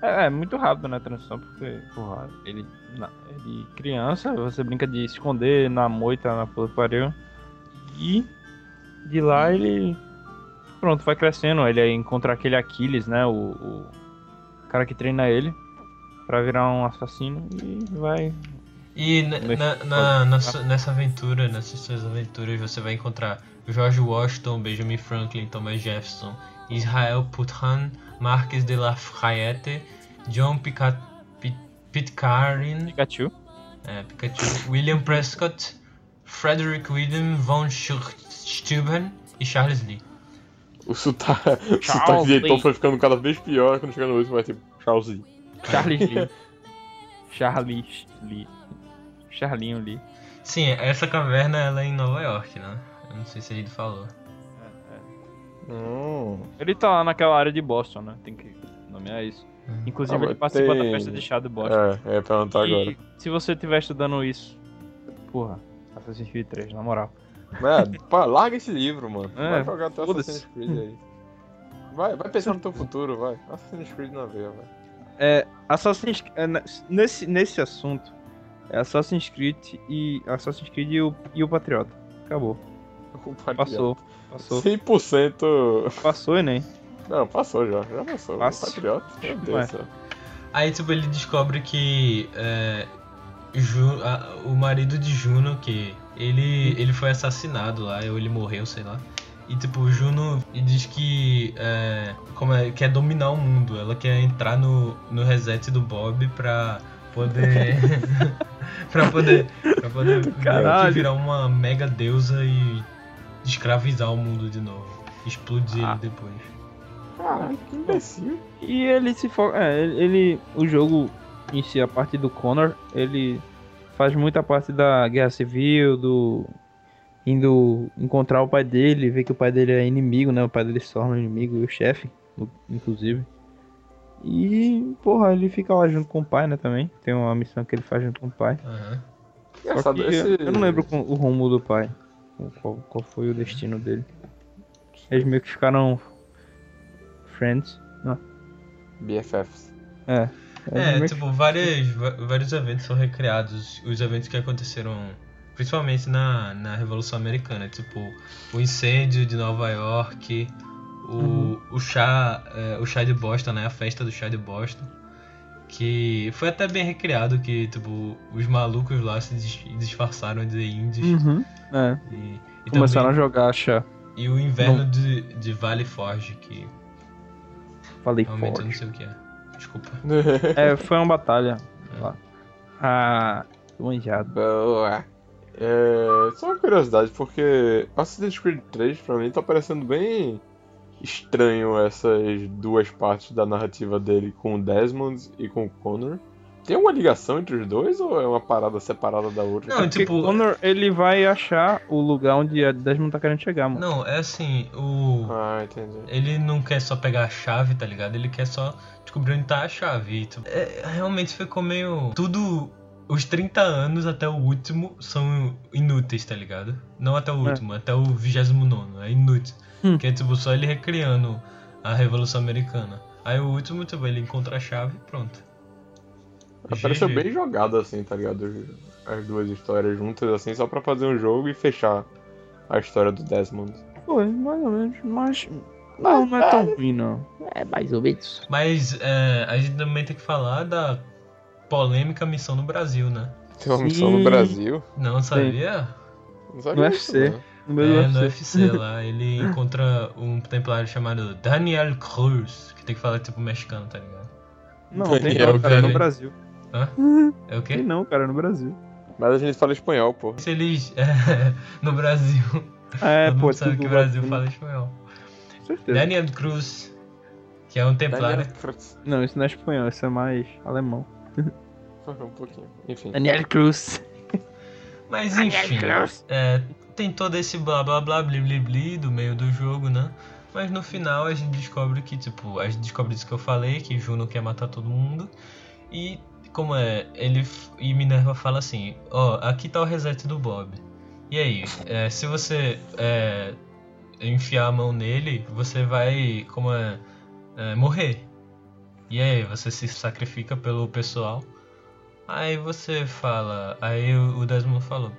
é, é muito rápido na transição, porque, porra, ele, na- ele criança, você brinca de esconder na moita, na puta pariu. E de lá ele. Pronto, vai crescendo. Ele encontra aquele Aquiles, né? O, o cara que treina ele pra virar um assassino e vai. E na- na- na- nessa aventura, nessas suas aventuras, você vai encontrar George Washington, Benjamin Franklin, Thomas Jefferson, Israel Putnam, Marques de Lafayette, John Pica- Pi- Pitcairn, Pikachu. é, Pikachu, William Prescott, Frederick William von Steuben e Charles Lee. O sotaque, o sotaque de Heitor foi ficando cada vez pior quando chega no último vai tipo Charles Lee. Charles Lee. Charles Lee. Charlinho Lee. Sim, essa caverna ela é em Nova York, né? Eu não sei se a gente falou. Hum. Ele tá lá naquela área de Boston, né? Tem que nomear isso. Uhum. Inclusive, Ah, ele participa tem- da festa de chá de Boston. É, eu ia perguntar e agora. se você estiver estudando isso, porra, Assassin's Creed 3, na moral. É, pá, larga esse livro, mano. É, vai jogar teu. Assassin's Creed aí. Vai, vai pensar no teu futuro, vai. Assassin's Creed na veia, vai. É, Assassin's é, ne- nesse, nesse assunto, é Assassin's Creed e Assassin's Creed e o, e o Patriota. Acabou. O Patriota. Passou. Passou. 100%. Passou, Enem. Não, passou já. Já passou. Passou. O Patriota. Meu Deus Ué. do céu. Aí, tipo, ele descobre que é, Ju- a- o marido de Juno, que ele, ele foi assassinado lá, ou ele morreu, sei lá. E, tipo, o Juno diz que é, como é, quer dominar o mundo. Ela quer entrar no, no reset do Bob pra poder... pra poder, pra poder Caralho. virar uma mega deusa e escravizar o mundo de novo. Explodir Ah. ele depois. Caralho, que imbecil. E ele se foca. É, ele, ele- O jogo em si, a parte do Connor, ele faz muita parte da guerra civil, do. indo encontrar o pai dele, ver que o pai dele é inimigo, né? O pai dele se torna inimigo e o chefe, inclusive. E, porra, ele fica lá junto com o pai, né? Também. Tem uma missão que ele faz junto com o pai. Aham. Só que esse... eu não lembro com- o rumo do pai. Qual, qual foi o destino dele. Eles meio que ficaram. Friends. BFFs. É. Eles É, meio que- tipo, várias, va- vários eventos são recriados. Os eventos que aconteceram principalmente na, na Revolução Americana. Tipo, o incêndio de Nova York, o, Uhum. o chá. é, o chá de Boston, né? A festa do chá de Boston. Que foi até bem recriado, que tipo, os malucos lá se dis- disfarçaram de índios. Uhum. É. E, e, Começaram também- a jogar chá. e o inverno de, de Valley Forge, que Falei realmente eu não sei o que é. Desculpa. É, foi uma batalha lá. Ah, manjado. Boa. É, só uma curiosidade, porque Assassin's Creed 3 pra mim tá parecendo bem estranho essas duas partes da narrativa dele com o Desmond e com o Connor. Tem uma ligação entre os dois ou é uma parada separada da outra? Não, Porque tipo- Connor, ele vai achar o lugar onde a Desmond tá querendo chegar, mano. Não, é assim, o. Ah, entendi. Ele não quer só pegar a chave, tá ligado? Ele quer só descobrir onde tá a chave. E, tipo, é, realmente ficou meio. Tudo. Os 30 anos até o último são inúteis, tá ligado? Não até o É. último, até o 29. É inútil. Hum. Que é tipo só ele recriando a Revolução Americana. Aí o último, tipo, ele encontra a chave e pronto. Pareceu bem jogado assim, tá ligado? As duas histórias juntas assim, só pra fazer um jogo e fechar a história do Desmond. Foi, mais ou menos, mas. Não, não é tão ruim, não. É mais ou menos. Mas é, a gente também tem que falar da polêmica missão no Brasil, né? Tem uma missão Sim. no Brasil. Não sabia? Não sabia No UFC. não. No meio É, do no UFC. UFC lá, ele encontra um templário chamado Daniel Cruz, que tem que falar tipo mexicano, tá ligado? Não, tem Daniel não, cara, é no Daniel. Brasil. Hã? É o Tem quê? não, cara, é no Brasil. Mas a gente fala espanhol, pô. Se eles. é, no Brasil. É, todo pô, mundo sabe que o Brasil latino. fala espanhol. Certeza. Daniel Cruz, que é um templário. Daniel Cruz. Não, isso não é espanhol, isso é mais alemão. Um pouquinho. Enfim. Daniel Cruz. Mas enfim, é, tem todo esse blá blá blá bli bli do meio do jogo, né? Mas no final a gente descobre que, tipo, a gente descobre isso que eu falei, que Juno quer matar todo mundo. E como é, ele e Minerva fala assim, ó, aqui tá o reset do Bob. E aí, é, se você é, enfiar a mão nele, você vai, como é, é, morrer. E aí, você se sacrifica pelo pessoal. Aí você fala, aí o Desmond falou,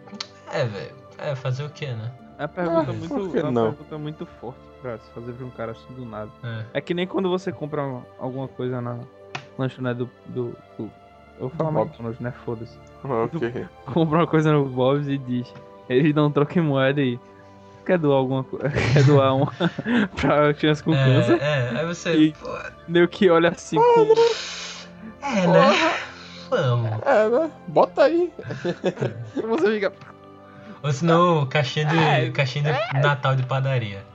é, velho, é fazer o que, né? É uma pergunta Ah, muito, é uma pergunta muito forte pra se fazer pra um cara assim do nada. É. É que nem quando você compra alguma coisa na lanchonete do. do, do eu vou falar. McDonald's, né? Foda-se. Ok. Compra uma coisa no Bob's e diz. Eles dão um troco em moeda e. Quer doar alguma coisa? Quer doar uma pra criança com câncer? É, é, aí você, E- pô, Meio que olha assim com. é, né? Vamos. É, né? Bota aí. Você fica. Ou senão, caixinha de, É, caixinha de Natal de padaria.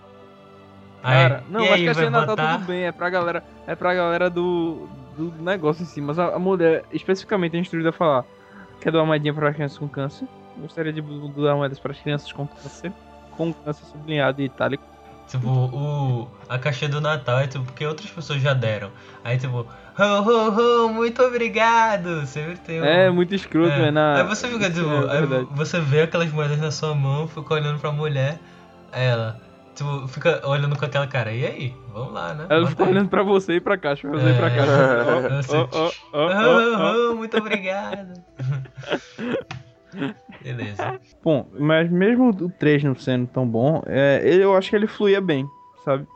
Aí, Cara, não, mas aí, caixinha vai de Natal botar... tudo bem, é pra galera. É pra galera do. do negócio em si. Mas a, a mulher, especificamente, é instruída a falar. Quer doar moedinha pra crianças com câncer? Gostaria de doar moedas para as crianças com câncer. Com câncer sublinhado e itálico. Tipo, o, a caixinha do Natal é tipo, porque outras pessoas já deram. Aí tipo, ho, ho, ho, muito obrigado! Sempre tem um... É, muito escroto, É. é. na... Aí você fica, tipo, É, verdade. você vê aquelas moedas na sua mão, fica olhando pra mulher, ela, tipo, fica olhando com aquela cara, e aí? Vamos lá, né? Ela Bota aí." olhando pra você e pra caixa, pra você e pra É. caixa. Muito obrigado. Beleza. Bom, mas mesmo o 3 não sendo tão bom, é, eu acho que ele fluía bem, sabe?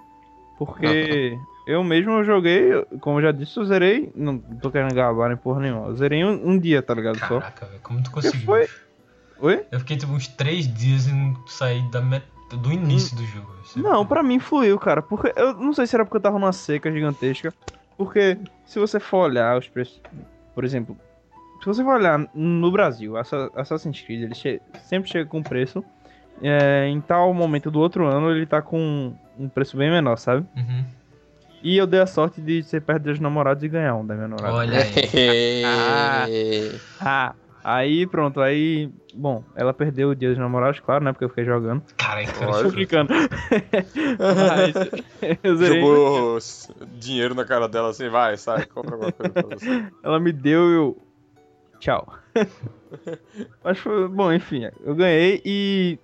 Porque eu mesmo eu joguei, como eu já disse, eu zerei. Não tô querendo gabar nem porra nenhuma. Eu zerei um, um dia, tá ligado? Só. Caraca, velho, como tu conseguiu? foi? Oi? Eu fiquei tipo uns três dias e não saí da do início do jogo. Não, pra mim fluiu, cara. Porque eu não sei se era porque eu tava numa seca gigantesca. Porque se você for olhar os preços, por exemplo, se você for olhar no Brasil, Assa- Assassin's Creed, ele che- sempre chega com preço. é, em tal momento do outro ano, ele tá com um preço bem menor, sabe? Uhum. E eu dei a sorte de ser perto dos namorados e ganhar um da minha namorada. Olha aí. Ah, aí pronto, aí. Bom, ela perdeu o dia dos namorados, claro, né? Porque eu fiquei jogando. Cara, é. Tô brincando. Mas eu zerei. Jogou dinheiro na cara dela assim, vai, sai, compra alguma coisa pra você. Ela me deu eu. Tchau. Mas foi. Bom, enfim, eu ganhei e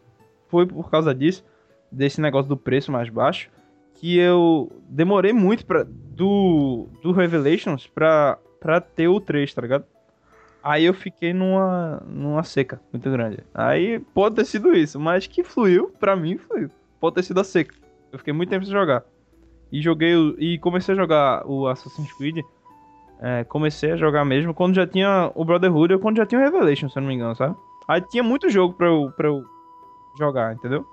foi por causa disso, desse negócio do preço mais baixo, que eu demorei muito pra, do, do Revelations pra, pra ter o 3, tá ligado? Aí eu fiquei numa, numa seca muito grande. Aí pode ter sido isso, mas que fluiu, pra mim fluiu. Pode ter sido a seca. Eu fiquei muito tempo sem jogar. E joguei e comecei a jogar o Assassin's Creed. É, comecei a jogar mesmo quando já tinha o Brotherhood ou quando já tinha o Revelation, se eu não me engano, sabe? Aí tinha muito jogo pra eu, pra eu jogar, entendeu?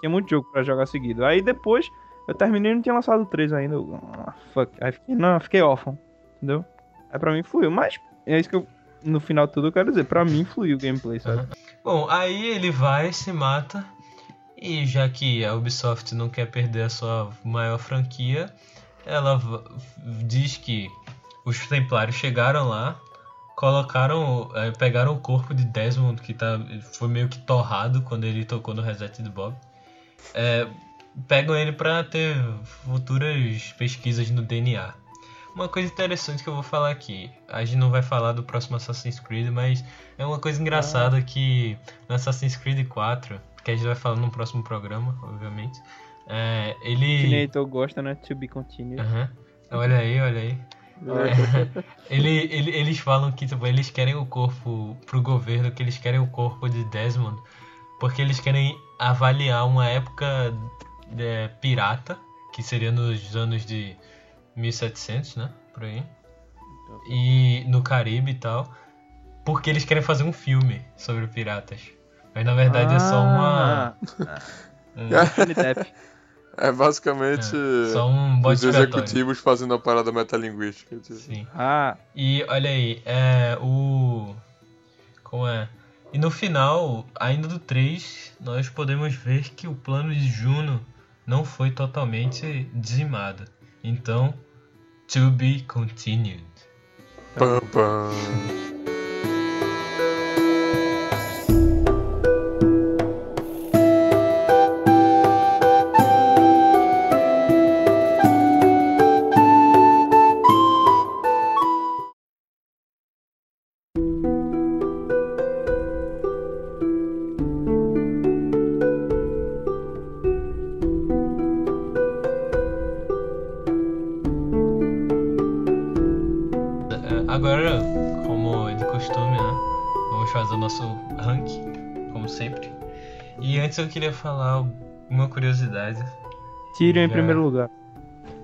Tinha muito jogo pra jogar seguido. Aí depois eu terminei e não tinha lançado o 3 ainda. Eu, ah, fuck. Aí fiquei, não, fiquei órfão, entendeu? Aí pra mim fluiu. Mas é isso que eu, no final de tudo, eu quero dizer. Pra mim fluiu o gameplay, sabe? Bom, aí ele vai, se mata. E já que a Ubisoft não quer perder a sua maior franquia, ela diz que os Templários chegaram lá, colocaram, eh, pegaram o corpo de Desmond que tá, foi meio que torrado quando ele tocou no Reset de Bob. Eh, pegam ele pra ter futuras pesquisas no DNA. Uma coisa interessante que eu vou falar aqui, a gente não vai falar do próximo Assassin's Creed, mas é uma coisa engraçada que no Assassin's Creed 4, que a gente vai falar no próximo programa, obviamente, é, Que nem ele. Heitor gosta, né? To be continued. Aham. Olha aí, olha aí. É, ele, ele- eles falam que tipo, eles querem o corpo pro governo, que eles querem o corpo de Desmond, porque eles querem avaliar uma época é, pirata, que seria nos anos de 1700, né? Por aí. E no Caribe e tal, porque eles querem fazer um filme sobre piratas. Mas na verdade é só uma. Ah, um- Depp. É basicamente é, só um os executivos fazendo a parada metalinguística. tipo. Sim. Ah, E olha aí, é o. Como é? E no final, ainda do 3, nós podemos ver que o plano de Juno não foi totalmente dizimado. Então, to be continued. Pam, pam. Falar uma curiosidade. Em Já. primeiro lugar.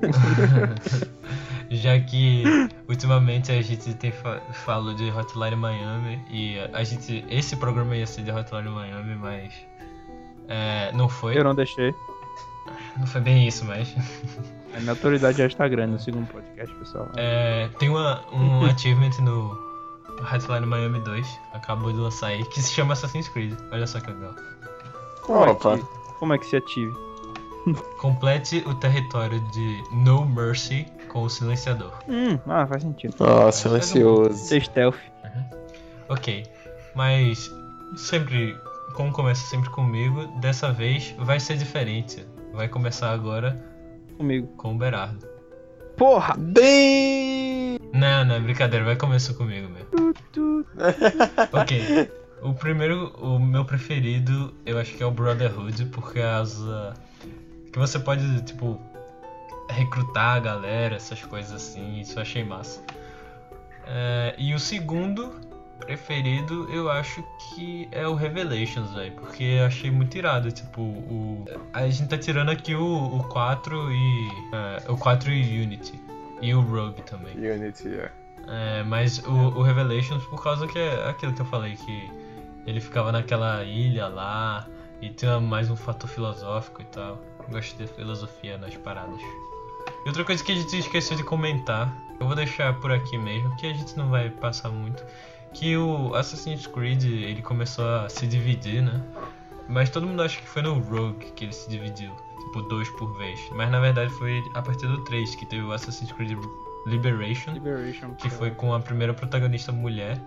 Já que ultimamente a gente tem fa falou de Hotline Miami e a gente esse programa ia ser de Hotline Miami, mas é, não foi. Eu não deixei. Não foi bem isso, mas A minha autoridade já está grande no segundo podcast, pessoal. é, tem uma, um achievement no Hotline Miami 2, acabou de lançar aí, que se chama Assassin's Creed. Olha só que legal. Como, é Opa. que, como é que se ative? Complete o território de No Mercy com o silenciador. Hum, ah, faz sentido. Ah, silencioso. Ser stealth. Ok, mas sempre, como começa sempre comigo, dessa vez vai ser diferente. Vai começar agora Comigo. com o Berardo. Porra! Bem. Não, não, é brincadeira, vai começar comigo mesmo. Ok, o primeiro, o meu preferido, eu acho que é o Brotherhood, por causa que você pode, tipo, recrutar a galera, essas coisas assim, isso eu achei massa. É, e o segundo preferido, eu acho que é o Revelations, velho, porque eu achei muito irado, tipo, o... A gente tá tirando aqui o, o 4 e... é, o 4 e Unity, e o Rogue também. Unity, é. É, mas o, o Revelations, por causa que é aquilo que eu falei, que ele ficava naquela ilha lá e tinha mais um fator filosófico e tal. Eu gosto de filosofia nas paradas. E outra coisa que a gente esqueceu de comentar, eu vou deixar por aqui mesmo, que a gente não vai passar muito, que o Assassin's Creed ele começou a se dividir, né? Mas todo mundo acha que foi no Rogue que ele se dividiu, tipo dois por vez. Mas na verdade foi a partir do 3 que teve o Assassin's Creed Liberation, Liberation. que foi com a primeira protagonista mulher.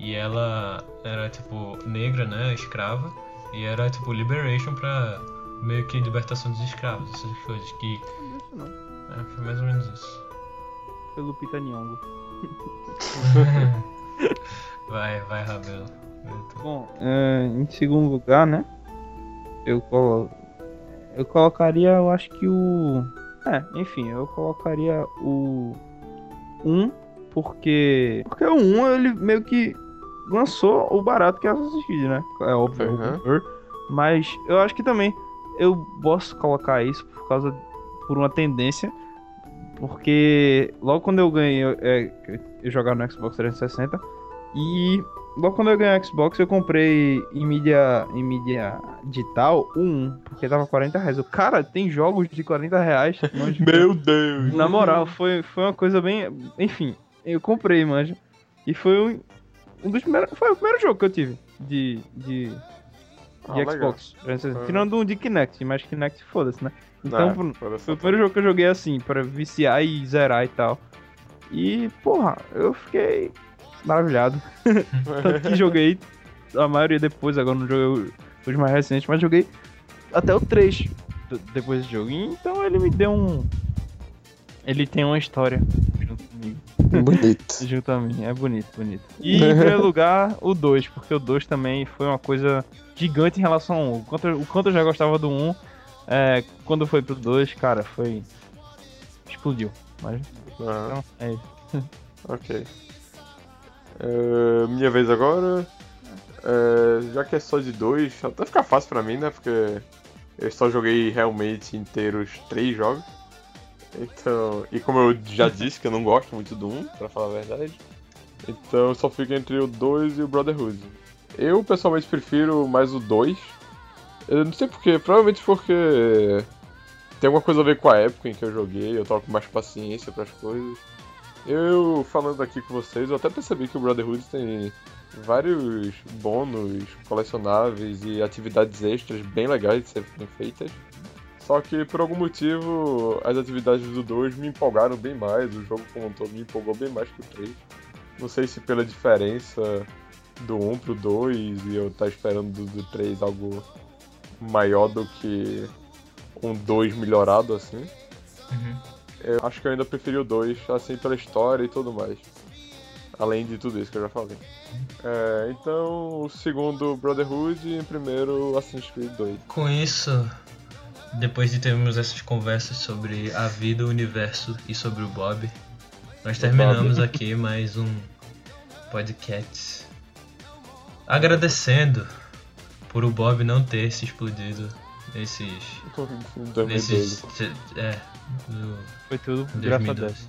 E ela era tipo negra, né? Escrava. E era tipo Liberation pra meio que libertação dos escravos, essas coisas que. Isso não. É, foi mais ou menos isso. Foi Lupita Nyong'o. vai, vai, Rabelo. Bom, é, em segundo lugar, né? Eu colo... eu colocaria, eu acho que o é, enfim, eu colocaria o 1 porque porque o 1 ele meio que lançou o barato que é Assassin's Creed, né? É óbvio, Uhum. mas eu acho que também eu posso colocar isso por causa por uma tendência porque logo quando eu ganhei é, eu jogava no Xbox 360 e logo quando eu ganhei o Xbox eu comprei em mídia em mídia digital o 1 porque tava 40 reais. O cara tem jogos de 40 reais. manja. Meu Deus! Na moral, foi, foi uma coisa bem. Enfim, eu comprei, manja. E foi um, um dos primeiros. Foi o primeiro jogo que eu tive de, de, Ah, de legal. Xbox. 360. Uhum. Tirando um de Kinect, mas Kinect foda-se, né? Então, foda-se. foi o primeiro jogo que eu joguei assim, pra viciar e zerar e tal. E, porra, eu fiquei maravilhado. Tanto que joguei a maioria depois, agora não joguei os mais recentes, mas joguei até o 3 do- depois desse jogo. Então ele me deu um. Ele tem uma história junto comigo, Bonito. junto a mim. É bonito, bonito. E em primeiro lugar, o 2, porque o 2 também foi uma coisa gigante em relação ao 1. O quanto, eu- o quanto eu já gostava do 1, é, quando foi pro 2, cara, foi. explodiu. Mas Ah, então, é isso. ok. É, minha vez agora. É, já que é só de dois, até fica fácil pra mim, né? Porque eu só joguei realmente inteiros três jogos. Então, e como eu já disse que eu não gosto muito do 1, pra falar a verdade, então só fica entre o 2 e o Brotherhood. Eu pessoalmente prefiro mais o 2. Eu não sei porquê, provavelmente porque tem alguma coisa a ver com a época em que eu joguei, eu tava com mais paciência pras coisas. Eu falando aqui com vocês, eu até percebi que o Brotherhood tem vários bônus colecionáveis e atividades extras bem legais de serem feitas. Só que por algum motivo as atividades do 2 me empolgaram bem mais, o jogo como um todo me empolgou bem mais que o 3. Não sei se pela diferença do 1 pro 2 e eu estar esperando do, do 3 algo maior do que um 2 melhorado assim. Uhum. Eu acho que eu ainda preferi o 2, assim, pela história e tudo mais. Além de tudo isso que eu já falei. É, então, o segundo Brotherhood e em primeiro Assassin's Creed 2. Com isso, depois de termos essas conversas sobre a vida, o universo e sobre o Bob, nós terminamos aqui mais um podcast. Agradecendo por o Bob não ter se explodido nesses. nesses. 2012. É, no Foi tudo graças a 2012. Deus.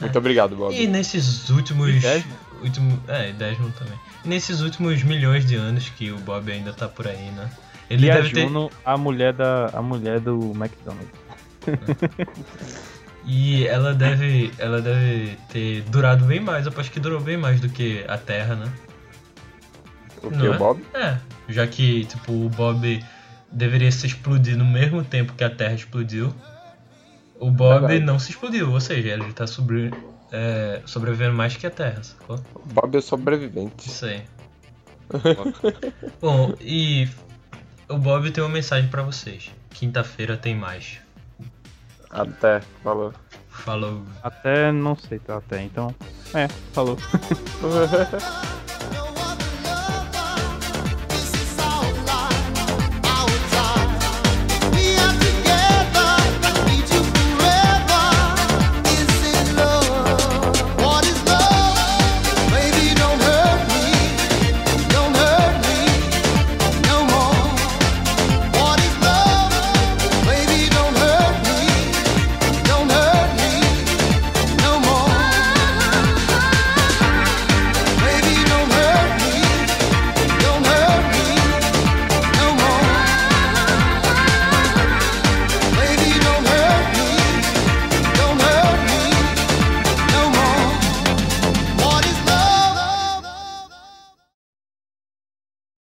Muito obrigado, Bob. E nesses últimos. E Desmond? último, é, e Desmond também. E nesses últimos milhões de anos que o Bob ainda tá por aí, né? Ele e a deve ter. Juno, a mulher da a mulher do McDonald's. E ela deve. Ela deve ter durado bem mais, eu acho que durou bem mais do que a Terra, né? O que, não o é? Bob? É. Já que, tipo, o Bob deveria se explodir no mesmo tempo que a Terra explodiu. O Bob Verdade. não se explodiu, ou seja, ele tá sobre, é, sobrevivendo mais que a Terra, sacou? O Bob é sobrevivente. Isso aí. Bom, e o Bob tem uma mensagem pra vocês. Quinta-feira tem mais. Até, falou. Falou. Até não sei, tá até então. É, falou.